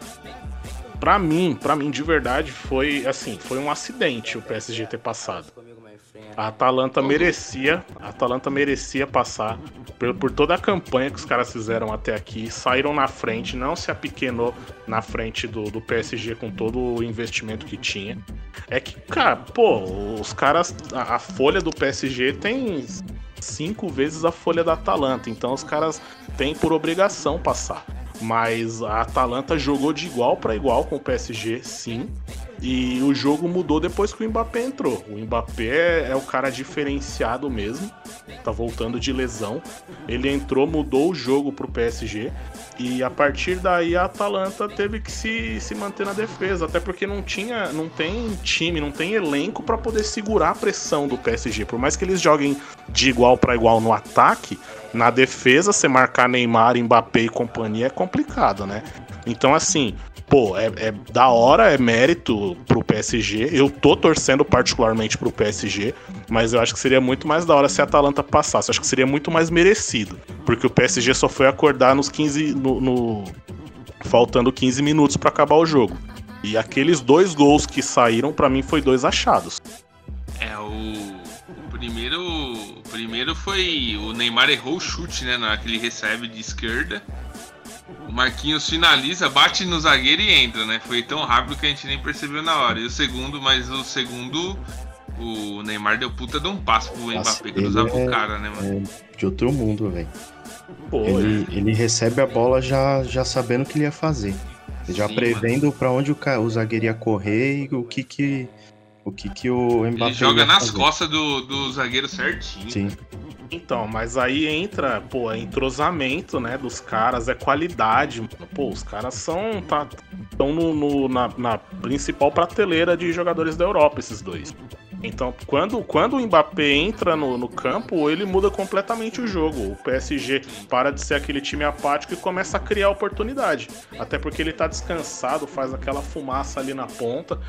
pra mim, para mim, de verdade, foi assim, foi um acidente o PSG ter passado. A Atalanta merecia, a Atalanta merecia passar por, por, toda a campanha que os caras fizeram até aqui, saíram na frente, não se apequenou na frente do, do PSG com todo o investimento que tinha. É que, cara, pô, os caras, a, a folha do PSG tem cinco vezes a folha da Atalanta, então os caras têm por obrigação passar. Mas a Atalanta jogou de igual para igual com o PSG, sim. E o jogo mudou depois que o Mbappé entrou. O Mbappé é o cara diferenciado mesmo, tá voltando de lesão. Ele entrou, mudou o jogo pro PSG. E a partir daí a Atalanta teve que se, se manter na defesa, até porque não tinha, não tem time, não tem elenco para poder segurar a pressão do PSG. Por mais que eles joguem de igual para igual no ataque, na defesa, você marcar Neymar, Mbappé e companhia é complicado, né? Então, assim, pô, é, é, da hora, é mérito pro PSG. Eu tô torcendo particularmente pro PSG, mas eu acho que seria muito mais da hora se a Atalanta passasse. Eu acho que seria muito mais merecido. Porque o PSG só foi acordar nos 15. No, no faltando 15 minutos para acabar o jogo. E aqueles dois gols que saíram, para mim, foi dois achados. É, o, o primeiro. O primeiro foi. O Neymar errou o chute, né? Na que ele recebe de esquerda. O Marquinhos finaliza, bate no zagueiro e entra, né? Foi tão rápido que a gente nem percebeu na hora. E o segundo, mas o segundo, o Neymar deu puta de um passo pro Mbappé cruzar é, o cara, né, mano? É de outro mundo, velho. Ele, ele recebe a bola já, já sabendo o que ele ia fazer. Já Sim, prevendo para onde o, o zagueiro ia correr e o que que o que que o Mbappé Ele joga nas fazer. costas do, do zagueiro certinho. Sim. Então, mas aí entra, pô, é entrosamento, né, dos caras, é qualidade. Pô, os caras são. Tá, estão no, no na, na, principal prateleira de jogadores da Europa, esses dois. Então, quando, quando o Mbappé entra no, no campo, ele muda completamente o jogo. O PSG para de ser aquele time apático e começa a criar oportunidade. Até porque ele tá descansado, faz aquela fumaça ali na ponta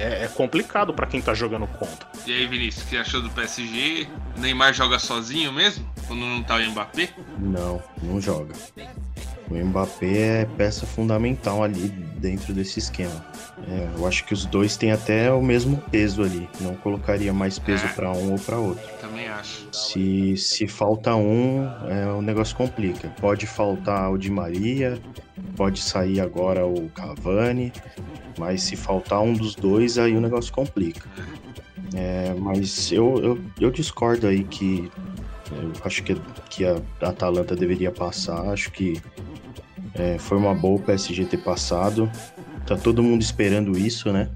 é, é complicado para quem tá jogando contra. E aí, Vinícius, o que achou do PSG? O Neymar joga sozinho mesmo? Quando não tá o Mbappé? Não, não joga. O Mbappé é peça fundamental ali dentro desse esquema. É, eu acho que os dois têm até o mesmo peso ali. Não colocaria mais peso É. para um ou para outro. Também acho. Se, se falta um, é, o negócio complica. Pode faltar o Di Maria, pode sair agora o Cavani, mas se faltar um dos dois, aí o negócio complica. É, mas eu, eu, eu discordo aí que eu acho que, que a Atalanta deveria passar. Acho que é, foi uma boa o PSG ter passado. Tá todo mundo esperando isso, né?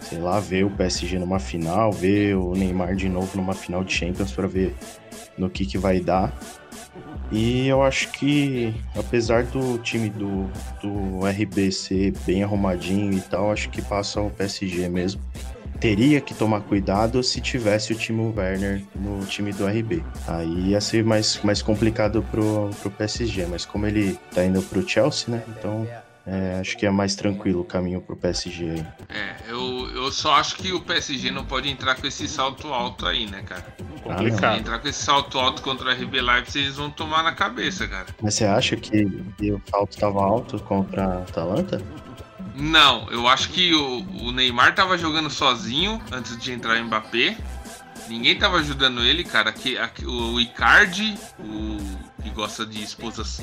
Sei lá, ver o PSG numa final, ver o Neymar de novo numa final de Champions para ver no que, que vai dar. E eu acho que, apesar do time do, do RB ser bem arrumadinho e tal, acho que passa o PSG mesmo. Teria que tomar cuidado se tivesse o Timo Werner no time do RB. Aí ia ser mais, mais complicado pro, pro PSG, mas como ele tá indo pro Chelsea, né? Então é, acho que é mais tranquilo o caminho pro PSG aí. É, eu, eu só acho que o PSG não pode entrar com esse salto alto aí, né, cara? Se Complicado. entrar com esse salto alto contra o RB Leipzig, eles vão tomar na cabeça, cara. Mas você acha que, que o salto estava alto contra a Atalanta? Não, eu acho que o, o Neymar tava jogando sozinho antes de entrar o Mbappé. Ninguém tava ajudando ele, cara. Que, a- o Icardi, o que gosta de esposas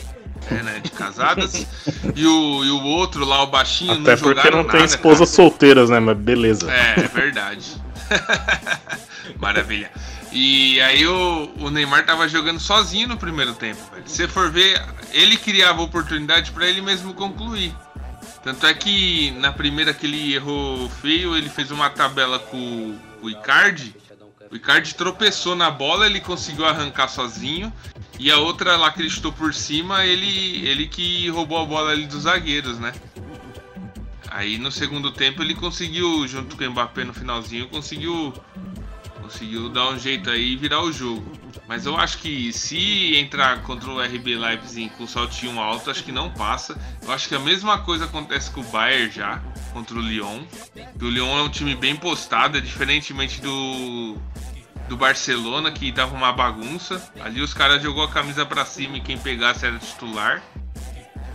é, né, de casadas, e o, e o outro lá, o baixinho, Até não porque não tem esposas solteiras, né? Mas beleza. É, é verdade. Maravilha. E aí o, o Neymar tava jogando sozinho no primeiro tempo, velho. Se você for ver, ele criava oportunidade pra ele mesmo concluir. Tanto é que na primeira que ele errou feio, ele fez uma tabela com o Icardi. O Icardi tropeçou na bola, ele conseguiu arrancar sozinho. E a outra lá que ele chutou por cima, ele, ele que roubou a bola ali dos zagueiros, né? Aí no segundo tempo ele conseguiu, junto com o Mbappé no finalzinho, conseguiu conseguiu dar um jeito aí e virar o jogo. Mas eu acho que se entrar contra o RB Leipzig com saltinho alto, acho que não passa. Eu acho que a mesma coisa acontece com o Bayern já, contra o Lyon. O Lyon é um time bem postado, é diferentemente do do Barcelona, que tava uma bagunça. Ali os caras jogou a camisa pra cima e quem pegasse era titular.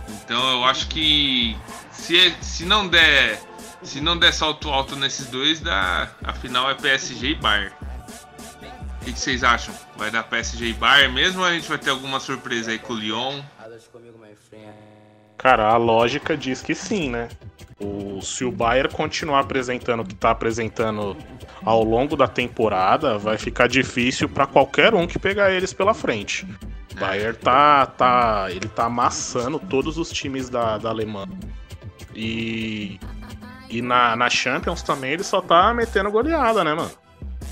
Então eu acho que se, se não der se não der salto alto nesses dois, dá, a final é PSG e Bayern. O que, que vocês acham? Vai dar PSG e Bayern mesmo ou a gente vai ter alguma surpresa aí com o Lyon? Cara, a lógica diz que sim, né? O, se o Bayern continuar apresentando o que tá apresentando ao longo da temporada, vai ficar difícil pra qualquer um que pegar eles pela frente. O Bayern tá, tá, ele tá amassando todos os times da, da Alemanha. E, e na, na Champions também ele só tá metendo goleada, né, mano?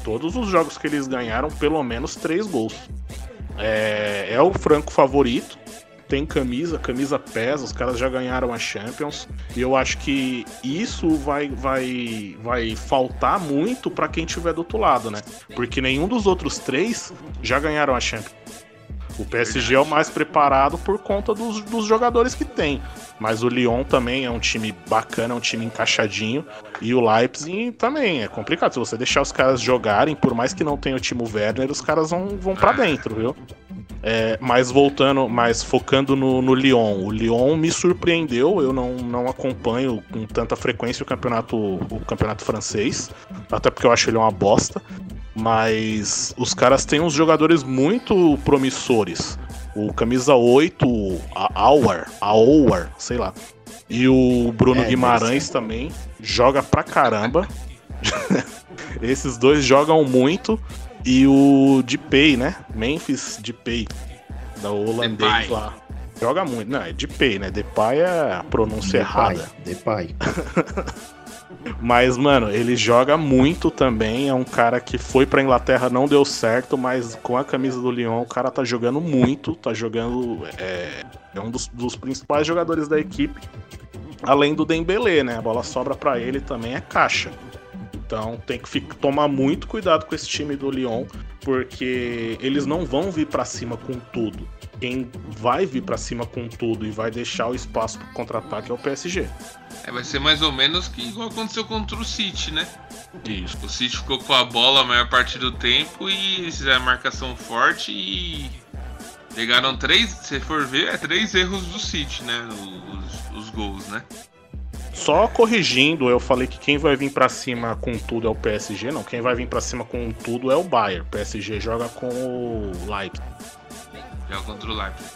Todos os jogos que eles ganharam, pelo menos três gols. É, é o franco favorito tem camisa, camisa pesa, os caras já ganharam a Champions. E eu acho que isso vai vai vai faltar muito pra quem tiver do outro lado, né? Porque nenhum dos outros três já ganharam a Champions. O PSG é o mais preparado por conta dos, dos jogadores que tem. Mas o Lyon também é um time bacana, é um time encaixadinho. E o Leipzig também é complicado. Se você deixar os caras jogarem, por mais que não tenha o Timo Werner, os caras vão, vão para dentro, viu? É, mas voltando, mas focando no, no Lyon. O Lyon me surpreendeu, eu não, não acompanho com tanta frequência o campeonato, o campeonato francês, até porque eu acho ele uma bosta. Mas os caras têm uns jogadores muito promissores. O camisa 8, a Auer, a Auer, sei lá. E o Bruno É, Guimarães deve também joga pra caramba. Esses dois jogam muito. E o Depay, né? Memphis Depay, da holandês Depay. lá. Joga muito. Não, é Depay, né? Depay é a pronúncia errada. Depay. Mas, mano, ele joga muito também. É um cara que foi pra Inglaterra, não deu certo, mas com a camisa do Lyon, o cara tá jogando muito. Tá jogando. É, é um dos, dos principais jogadores da equipe. Além do Dembélé, né? A bola sobra pra ele também é caixa. Então tem que ficar, tomar muito cuidado com esse time do Lyon, porque eles não vão vir pra cima com tudo. Quem vai vir pra cima com tudo e vai deixar o espaço pro contra-ataque é o PSG. É, vai ser mais ou menos que igual aconteceu contra o City, né? Isso. O City ficou com a bola a maior parte do tempo e fizeram a marcação forte e, Pegaram três, se for ver, é três erros do City, né? Os, os gols, né? Só corrigindo, eu falei que quem vai vir pra cima com tudo é o PSG, não. Quem vai vir pra cima com tudo é o Bayern. O PSG joga com o Leipzig. Joga contra o Leipzig.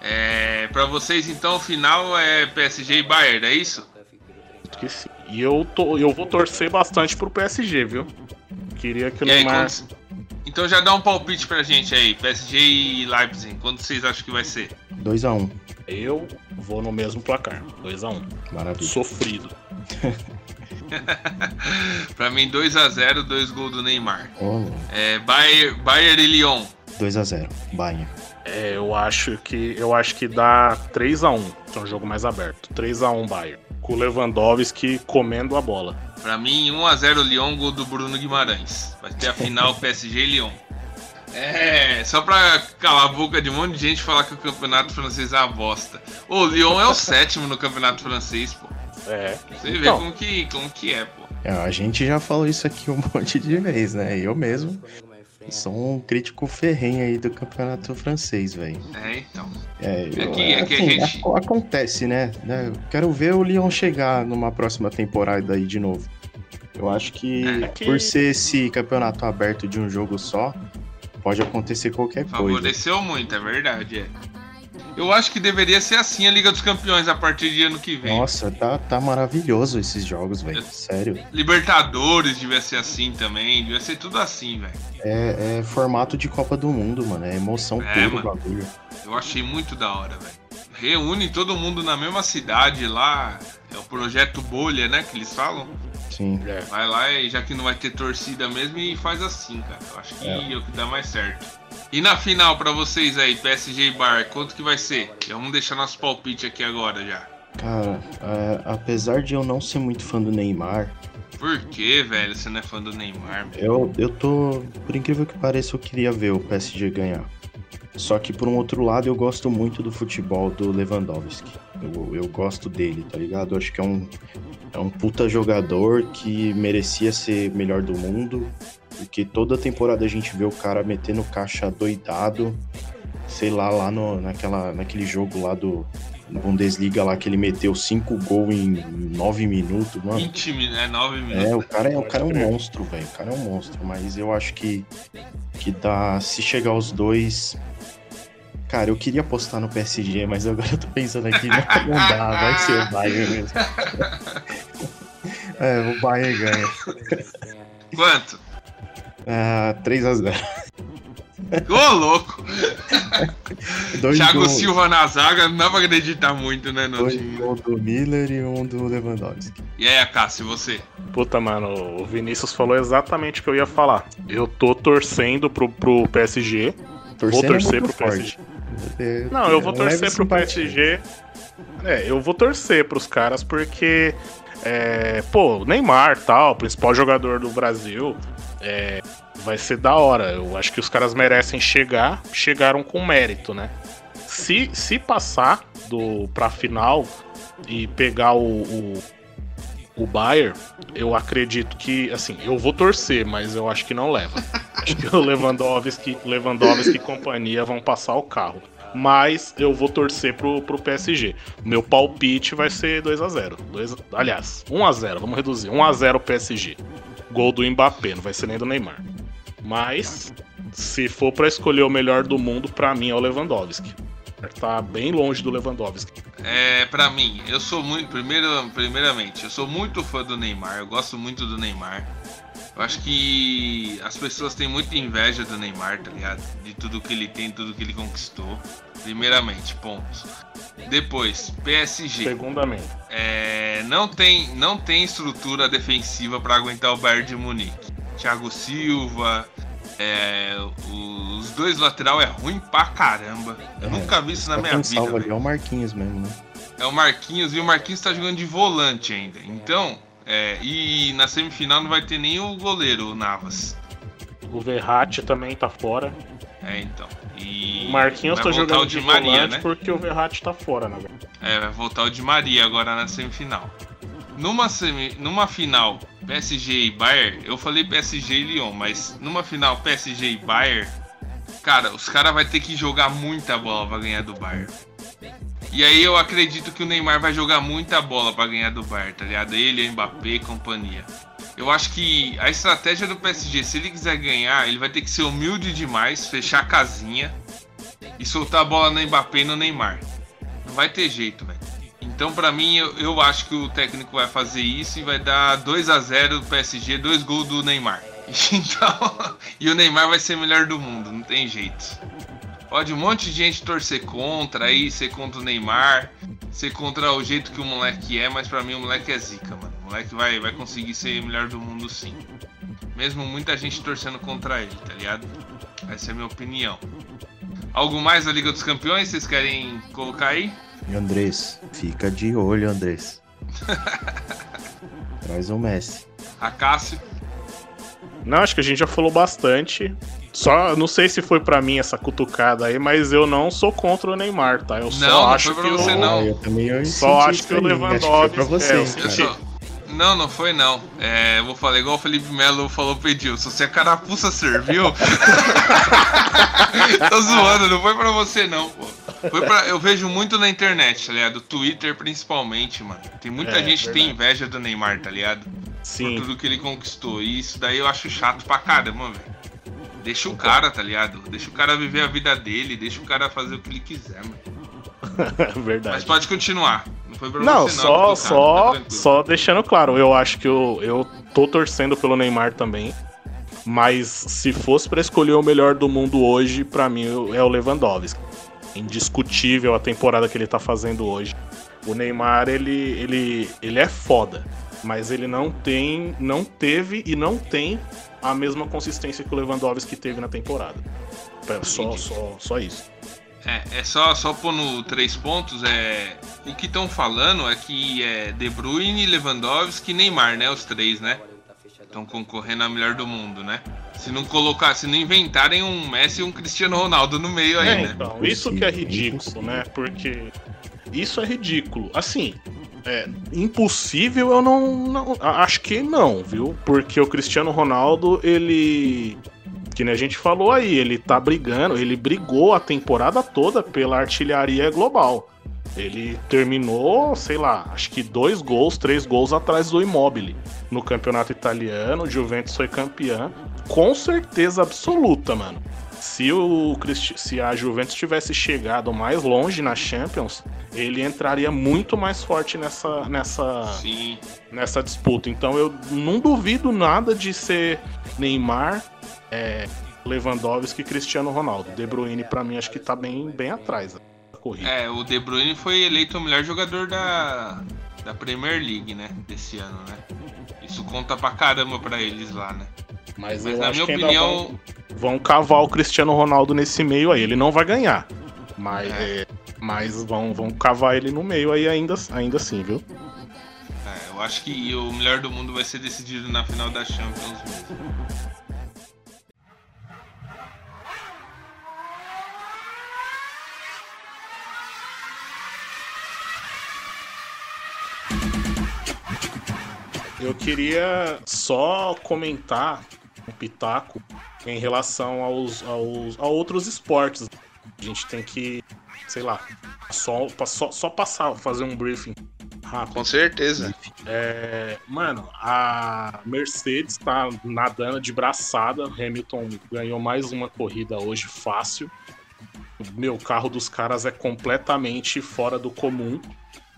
É, pra vocês, então, o final é PSG e Bayern, é isso? Que sim. E eu, tô, eu vou torcer bastante pro PSG, viu? Queria que o Neymar. quando- Então já dá um palpite pra gente aí, PSG e Leipzig. Quanto vocês acham que vai ser? 2x1. Eu vou no mesmo placar. 2x1. Maravilha. Sofrido. Pra mim, 2x0, dois gols do Neymar. Ô, É, Bayern, Bayern e Lyon. 2x0. Bayern. É, eu acho que eu acho que dá 3x1. É um jogo mais aberto. 3x1 Bayern. Com o Lewandowski comendo a bola. Pra mim, 1x0 Lyon, gol do Bruno Guimarães. Vai ter a final PSG e Lyon. É, só pra calar a boca de um monte de gente falar que o campeonato francês é uma bosta. Ô, o Lyon é o sétimo no campeonato francês, pô. É. Você vê Então. como que, como que é, pô. É, a gente já falou isso aqui um monte de vezes, né? Eu mesmo sou um crítico ferrenho aí do campeonato francês, velho. É, então. É, É eu- que- é que a assim, gente- ac- acontece, né? né? Eu Quero ver o Lyon chegar numa próxima temporada aí de novo. Eu acho que, É que- por ser esse campeonato aberto de um jogo só, pode acontecer qualquer coisa. Favoreceu muito, é verdade, é. Eu acho que deveria ser assim a Liga dos Campeões a partir de ano que vem. Nossa, tá, tá maravilhoso esses jogos, velho. Sério. Libertadores devia ser assim também, devia ser tudo assim, velho. É, é formato de Copa do Mundo, mano. É emoção É, pura o mano. bagulho. Eu achei muito da hora, velho. Reúne todo mundo na mesma cidade lá. É o projeto Bolha, né? Que eles falam. Sim. É. Vai lá e já que não vai ter torcida mesmo e faz assim, cara. Eu acho que é, o que dá mais certo. E na final pra vocês aí, PSG Bar, quanto que vai ser? Já Vamos deixar nosso palpite aqui agora já. Cara, é, apesar de eu não ser muito fã do Neymar, Por que, velho? Você não é fã do Neymar? eu, eu tô. Por incrível que pareça, eu queria ver o PSG ganhar. Só que por um outro lado, eu gosto muito do futebol do Lewandowski. Eu, eu gosto dele, tá ligado? Eu acho que é um, é um puta jogador que merecia ser melhor do mundo. Porque toda temporada a gente vê o cara metendo caixa doidado. Sei lá, lá no, naquela, naquele jogo lá do Bundesliga lá que ele meteu cinco gols em nove minutos, mano. 20 minutos, é 9 minutos. É, o cara é, o cara é um monstro, velho. O cara é um monstro, mas eu acho que que dá se chegar os dois Cara, eu queria apostar no PSG, mas agora eu tô pensando aqui, não, não dá, vai ser o Bayern mesmo. É, o Bayern ganha. Quanto? Ah, 3x0. Ô, louco! Dois Thiago gols, Silva na zaga, não dá pra acreditar muito, né, no dois time. gols do Miller e um do Lewandowski. E aí, Cássio, você? Puta, mano, o Vinícius falou exatamente o que eu ia falar. Eu tô torcendo pro, pro PSG. Torcendo é torcer pro forte. É, Não, eu vou é torcer pro simpatia. PSG. É, eu vou torcer pros caras porque. É, pô, o Neymar tal, principal jogador do Brasil. é, vai ser da hora. Eu acho que os caras merecem chegar. Chegaram com mérito, né? Se, se passar do, pra final e pegar o, o, o Bayern, eu acredito que, assim, eu vou torcer, mas eu acho que não leva. Acho que o Lewandowski, Lewandowski e companhia vão passar o carro. Mas eu vou torcer pro, pro PSG. Meu palpite vai ser 2x0. Dois- Aliás, 1x0, vamos reduzir. 1x0 PSG. Gol do Mbappé, não vai ser nem do Neymar. Mas, se for pra escolher o melhor do mundo, pra mim é o Lewandowski. Tá bem longe do Lewandowski. É, pra mim, eu sou muito. Primeiro, primeiramente, eu sou muito fã do Neymar, eu gosto muito do Neymar. Eu acho que as pessoas têm muita inveja do Neymar, tá ligado? De tudo que ele tem, tudo que ele conquistou. Primeiramente, pontos. Depois, PSG. Segundamente. É, não, tem, não tem estrutura defensiva pra aguentar o Bayern de Munique. Thiago Silva, é, os dois lateral é ruim pra caramba. Eu É, nunca vi isso na minha quem vida. salva ali é o Marquinhos mesmo, né? É o Marquinhos e o Marquinhos tá jogando de volante ainda. Então, é, e na semifinal não vai ter nem o goleiro, o Navas. O Verratti também tá fora. É, então. E O Marquinhos tá jogando o de Maria, volante né? porque o Verratti tá fora, na verdade. É, vai voltar o Di Maria agora na semifinal. Numa, semi, numa final PSG e Bayern, eu falei PSG e Lyon, mas numa final PSG e Bayern, Cara, os caras vão ter que jogar muita bola pra ganhar do Bayern. E aí eu acredito que o Neymar vai jogar muita bola para ganhar do Bayern, tá ligado? Ele, Mbappé e companhia. Eu acho que a estratégia do PSG, se ele quiser ganhar, ele vai ter que ser humilde demais, fechar a casinha e soltar a bola no Mbappé e no Neymar. Não vai ter jeito, velho. Então, para mim, eu, eu, acho que o técnico vai fazer isso e vai dar 2 a 0 do PSG, dois gols do Neymar. Então, e o Neymar vai ser melhor do mundo, não tem jeito. Pode um monte de gente torcer contra aí, ser contra o Neymar, ser contra o jeito que o moleque é, mas para mim o moleque é zica, mano. O moleque vai, vai conseguir ser melhor do mundo sim. Mesmo muita gente torcendo contra ele, tá ligado? Essa é a minha opinião. Algo mais da Liga dos Campeões vocês querem colocar aí? Andrés, fica de olho, Andrés. Traz o Messi. A Cássio. Não, acho que a gente já falou bastante. Só não sei se foi para mim essa cutucada aí, mas eu não sou contra o Neymar, tá? Eu só não, acho não foi pra que você eu, não. eu também eu só acho que o Lewandowski pra você, é, Eu só- Não, não foi não. É, eu vou falar igual o Felipe Melo falou pro Edilson. Se a carapuça serviu. Tô zoando, não foi pra você não, pô. Foi pra, eu vejo muito na internet, tá ligado? Twitter principalmente, mano. Tem muita É, gente que tem inveja do Neymar, tá ligado? Por Sim, tudo que ele conquistou. E isso daí eu acho chato pra caramba, velho. Deixa o cara, tá ligado? Deixa o cara viver a vida dele, deixa o cara fazer o que ele quiser, mano. Mas verdade. pode continuar. Não foi pra Não, você só, não. Só, tá só deixando claro, eu acho que eu, eu tô torcendo pelo Neymar também. Mas se fosse pra escolher o melhor do mundo hoje, pra mim é o Lewandowski. Indiscutível a temporada que ele tá fazendo hoje. O Neymar, ele, ele, ele é foda, mas ele não tem, não teve e não tem a mesma consistência que o Lewandowski teve na temporada. É Só, só, só isso. É, é só, só pôr no três pontos, é. O que estão falando é que é De Bruyne, Lewandowski e Neymar, né? Os três, né? Estão concorrendo a melhor do mundo, né? Se não colocar, se não inventarem um Messi e um Cristiano Ronaldo no meio aí, É, né? então, isso que é ridículo, né? Porque isso é ridículo. Assim, é, impossível eu não, não- Acho que não, viu? Porque o Cristiano Ronaldo, ele. Que nem a gente falou aí, ele tá brigando, ele brigou a temporada toda pela artilharia global. Ele terminou, sei lá, acho que dois gols, três gols atrás do Immobile no campeonato italiano. O Juventus foi campeã, com certeza absoluta, mano. Se, o, se a Juventus tivesse chegado mais longe na Champions, ele entraria muito mais forte nessa, nessa, Sim. nessa disputa. Então eu não duvido nada de ser Neymar, é, Lewandowski e Cristiano Ronaldo. De Bruyne, pra mim, acho que tá bem, bem atrás da corrida. É, o De Bruyne foi eleito o melhor jogador da, da Premier League, né? Desse ano, né? Isso conta pra caramba pra eles lá, né? Mas, Mas na minha opinião, vão, vão cavar o Cristiano Ronaldo nesse meio aí. Ele não vai ganhar, mas, É. é, mas vão, vão cavar ele no meio aí ainda, ainda assim, viu? é, eu acho que o melhor do mundo vai ser decidido na final da Champions mesmo. Eu queria só comentar um pitaco em relação aos, aos a outros esportes. A gente tem que, sei lá, só, só, só passar, fazer um briefing rápido. Com certeza. É, mano, a Mercedes tá nadando de braçada. Hamilton ganhou mais uma corrida hoje fácil. Meu, o carro dos caras é completamente fora do comum.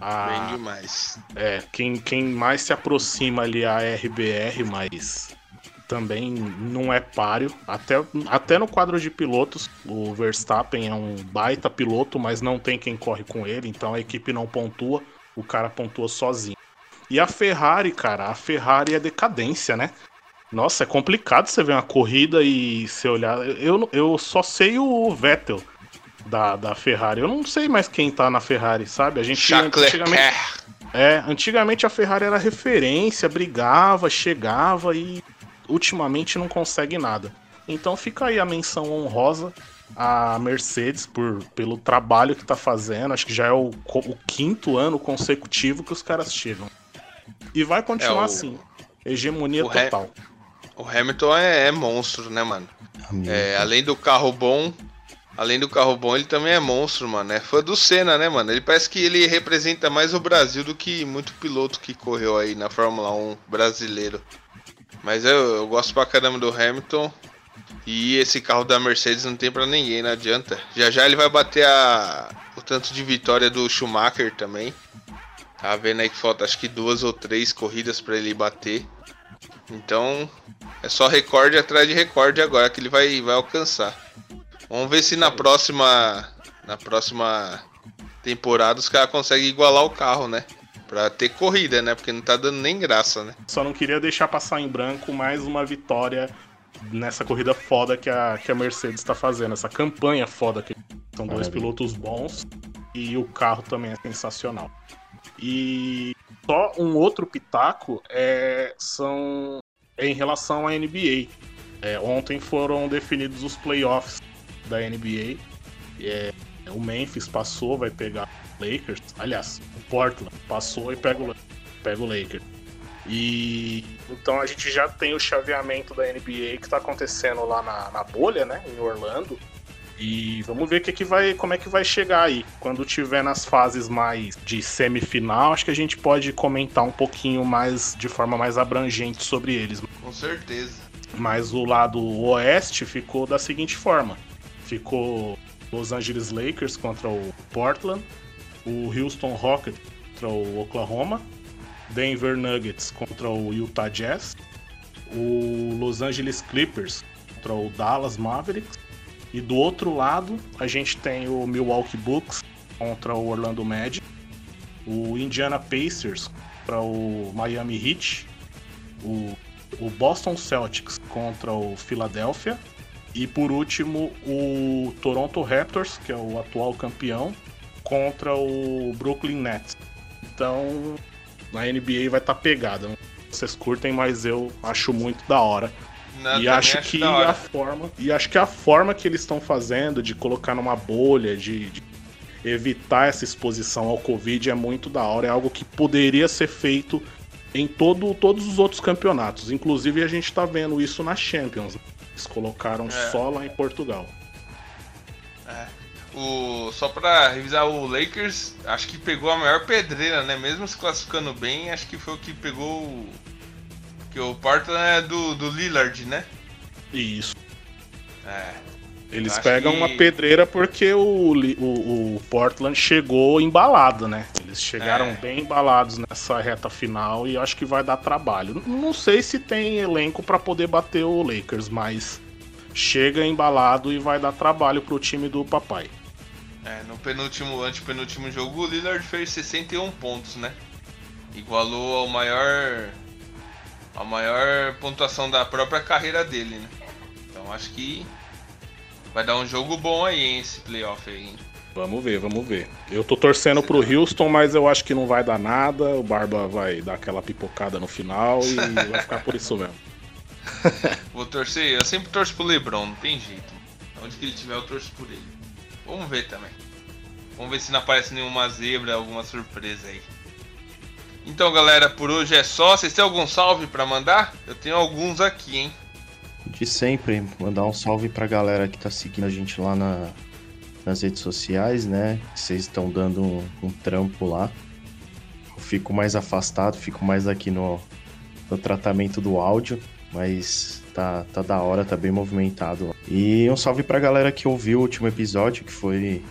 A- Bem demais. é, quem, quem mais se aproxima ali a RBR, mas também não é páreo. Até, até no quadro de pilotos, o Verstappen é um baita piloto, mas não tem quem corre com ele, então a equipe não pontua, o cara pontua sozinho. E a Ferrari, cara, a Ferrari é decadência, né? Nossa, é complicado você ver uma corrida e você olhar. Eu, eu só sei o Vettel da, da Ferrari. Eu não sei mais quem tá na Ferrari, sabe? A gente antigamente, é, antigamente a Ferrari era referência, brigava, chegava e ultimamente não consegue nada. Então fica aí a menção honrosa à Mercedes por, pelo trabalho que tá fazendo. Acho que já é o, o quinto ano consecutivo que os caras chegam. E vai continuar É, o- assim. Hegemonia o total. O Hamilton é, é monstro, né, mano? É, além do carro bom, além do carro bom, ele também é monstro, mano. É fã do Senna, né, mano? Ele parece que ele representa mais o Brasil do que muito piloto que correu aí na Fórmula 1 brasileiro. Mas eu, eu gosto pra caramba do Hamilton. E esse carro da Mercedes não tem pra ninguém, não adianta. Já já ele vai bater a, o tanto de vitória do Schumacher também. Tá vendo aí que falta acho que duas ou três corridas pra ele bater. Então é só recorde atrás de recorde agora que ele vai, vai alcançar. Vamos ver se na próxima na próxima temporada os caras conseguem igualar o carro, né? Pra ter corrida, né? Porque não tá dando nem graça, né? Só não queria deixar passar em branco mais uma vitória nessa corrida foda que a, que a Mercedes tá fazendo, essa campanha foda que são dois pilotos bons e o carro também é sensacional. E só um outro pitaco é, são é em relação à NBA. É, ontem foram definidos os playoffs da NBA. É, o Memphis passou, vai pegar o Lakers. Aliás, o Portland passou e pega o, pega o Lakers. E então a gente já tem o chaveamento da NBA que está acontecendo lá na, na bolha, né, em Orlando. E vamos ver que que vai, como é que vai chegar aí. Quando tiver nas fases mais de semifinal, acho que a gente pode comentar um pouquinho mais de forma mais abrangente sobre eles. Com certeza. Mas o lado oeste ficou da seguinte forma: ficou Los Angeles Lakers contra o Portland, o Houston Rockets contra o Oklahoma, Denver Nuggets contra o Utah Jazz, o Los Angeles Clippers contra o Dallas Mavericks, e do outro lado a gente tem o Milwaukee Bucks contra o Orlando Magic, o Indiana Pacers contra o Miami Heat, o o Boston Celtics contra o Philadelphia e por último o Toronto Raptors, que é o atual campeão, contra o Brooklyn Nets. Então, a NBA vai estar tá pegada. Vocês curtem, mas eu acho muito da hora. Não, e acho que a forma e acho que a forma que eles estão fazendo de colocar numa bolha, de, de evitar essa exposição ao Covid é muito da hora. É algo que poderia ser feito em todo, todos os outros campeonatos. Inclusive, a gente está vendo isso na Champions. Eles colocaram É. só lá em Portugal. O, só pra revisar, o Lakers acho que pegou a maior pedreira, né? Mesmo se classificando bem, acho que foi o que pegou. o- Que o Portland é do, do Lillard, né? Isso. É. Eles acho pegam que- uma pedreira porque o, o, o Portland chegou embalado, né? Eles chegaram É. bem embalados nessa reta final e acho que vai dar trabalho. Não sei se tem elenco para poder bater o Lakers, mas chega embalado e vai dar trabalho pro time do papai. É, no penúltimo, antepenúltimo jogo, o Lillard fez 61 pontos, né? Igualou ao maior. a maior pontuação da própria carreira dele, né? Então acho que vai dar um jogo bom aí, hein, esse playoff aí? Vamos ver, vamos ver. Eu tô torcendo pro Houston, mas eu acho que não vai dar nada. O Barba vai dar aquela pipocada no final e vai ficar por isso mesmo. Vou torcer, eu sempre torço pro LeBron, não tem jeito. Onde que ele tiver, eu torço por ele. Vamos ver também. Vamos ver se não aparece nenhuma zebra, alguma surpresa aí. Então, galera, por hoje é só. Vocês têm algum salve pra mandar? Eu tenho alguns aqui, hein? De sempre, mandar um salve pra galera que tá seguindo a gente lá na- nas redes sociais, né? Vocês estão dando um, um trampo lá. Eu fico mais afastado, fico mais aqui no, no tratamento do áudio, mas tá, tá da hora, tá bem movimentado. E um salve pra galera que ouviu o último episódio, que foi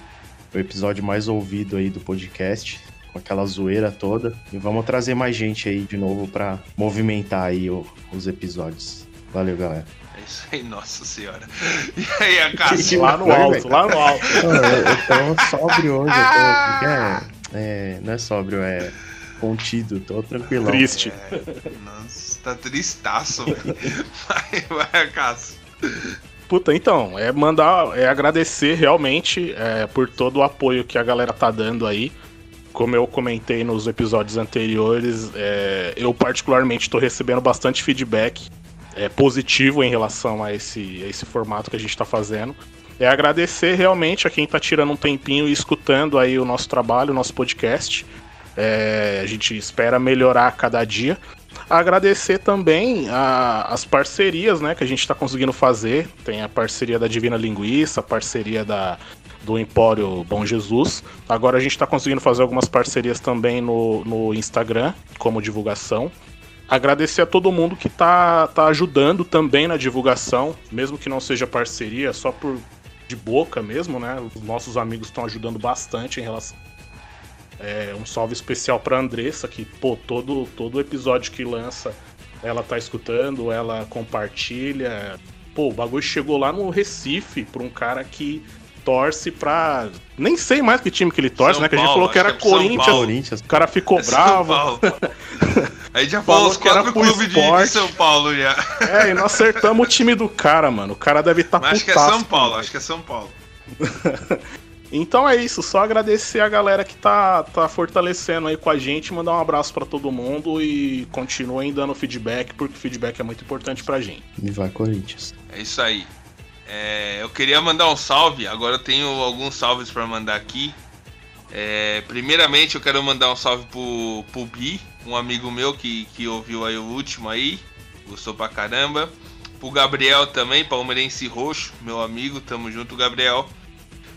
o episódio mais ouvido aí do podcast, com aquela zoeira toda. E vamos trazer mais gente aí de novo pra movimentar aí o- os episódios. Valeu, galera. É isso aí, nossa senhora. E aí, a Cássio? Lá no alto, lá no alto. Eu, eu tô sóbrio hoje, eu tô. É, é, não é sóbrio, é contido, tô tranquilão. Triste. Nossa, tá tristaço, velho. Vai, vai, Cássio. Puta, então, é mandar, é agradecer realmente é, por todo o apoio que a galera tá dando aí. Como eu comentei nos episódios anteriores, é, eu particularmente tô recebendo bastante feedback é, positivo em relação a esse, a esse formato que a gente tá fazendo. É agradecer realmente a quem tá tirando um tempinho e escutando aí o nosso trabalho, o nosso podcast. É, a gente espera melhorar a cada dia. Agradecer também a, as parcerias né, que a gente está conseguindo fazer. Tem a parceria da Divina Linguiça, a parceria da, do Empório Bom Jesus. Agora a gente está conseguindo fazer algumas parcerias também no, no Instagram, como divulgação. Agradecer a todo mundo que está tá ajudando também na divulgação, mesmo que não seja parceria, só por de boca mesmo, né? Os nossos amigos estão ajudando bastante em relação é, um salve especial pra Andressa, que, pô, todo, todo episódio que lança, ela tá escutando, ela compartilha. Pô, o bagulho chegou lá no Recife pra um cara que torce pra. Nem sei mais que time que ele torce, São né? Que a gente Paulo, falou que era que é Corinthians. Paulo. Corinthians. O cara ficou É bravo. Paulo. Aí já Falou os que era quatro clubes de, de. São Paulo já. É, e não acertamos o time do cara, mano. O cara deve estar tá acho que é São Paulo, acho que é São Paulo. Então é isso, só agradecer a galera que tá, tá fortalecendo aí com a gente, mandar um abraço pra todo mundo e continuem dando feedback, porque feedback é muito importante pra gente. E vai Corinthians. É isso aí. É, eu queria mandar um salve, agora eu tenho alguns salves pra mandar aqui. É, primeiramente eu quero mandar um salve pro, pro Bi, um amigo meu que, que ouviu aí o último aí, gostou pra caramba. Pro Gabriel também, palmeirense roxo, meu amigo, tamo junto, Gabriel.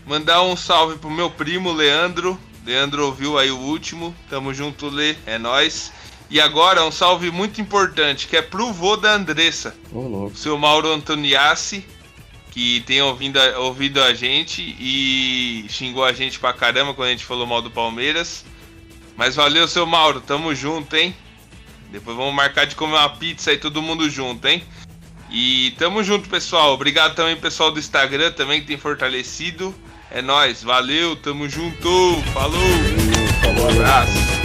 Mandar um salve pro meu primo Leandro. Leandro ouviu aí o último. Tamo junto, Lê. É nóis. E agora um salve muito importante, que é pro vô da Andressa, Ô, louco. o seu Mauro Antoniassi, que tem ouvido a, ouvido a gente e xingou a gente pra caramba quando a gente falou mal do Palmeiras. Mas valeu, seu Mauro. Tamo junto, hein? Depois vamos marcar de comer uma pizza aí todo mundo junto, hein? E tamo junto, pessoal. Obrigado também, pessoal do Instagram também que tem fortalecido. É nóis, valeu, tamo junto. Falou, Falou, um abraço.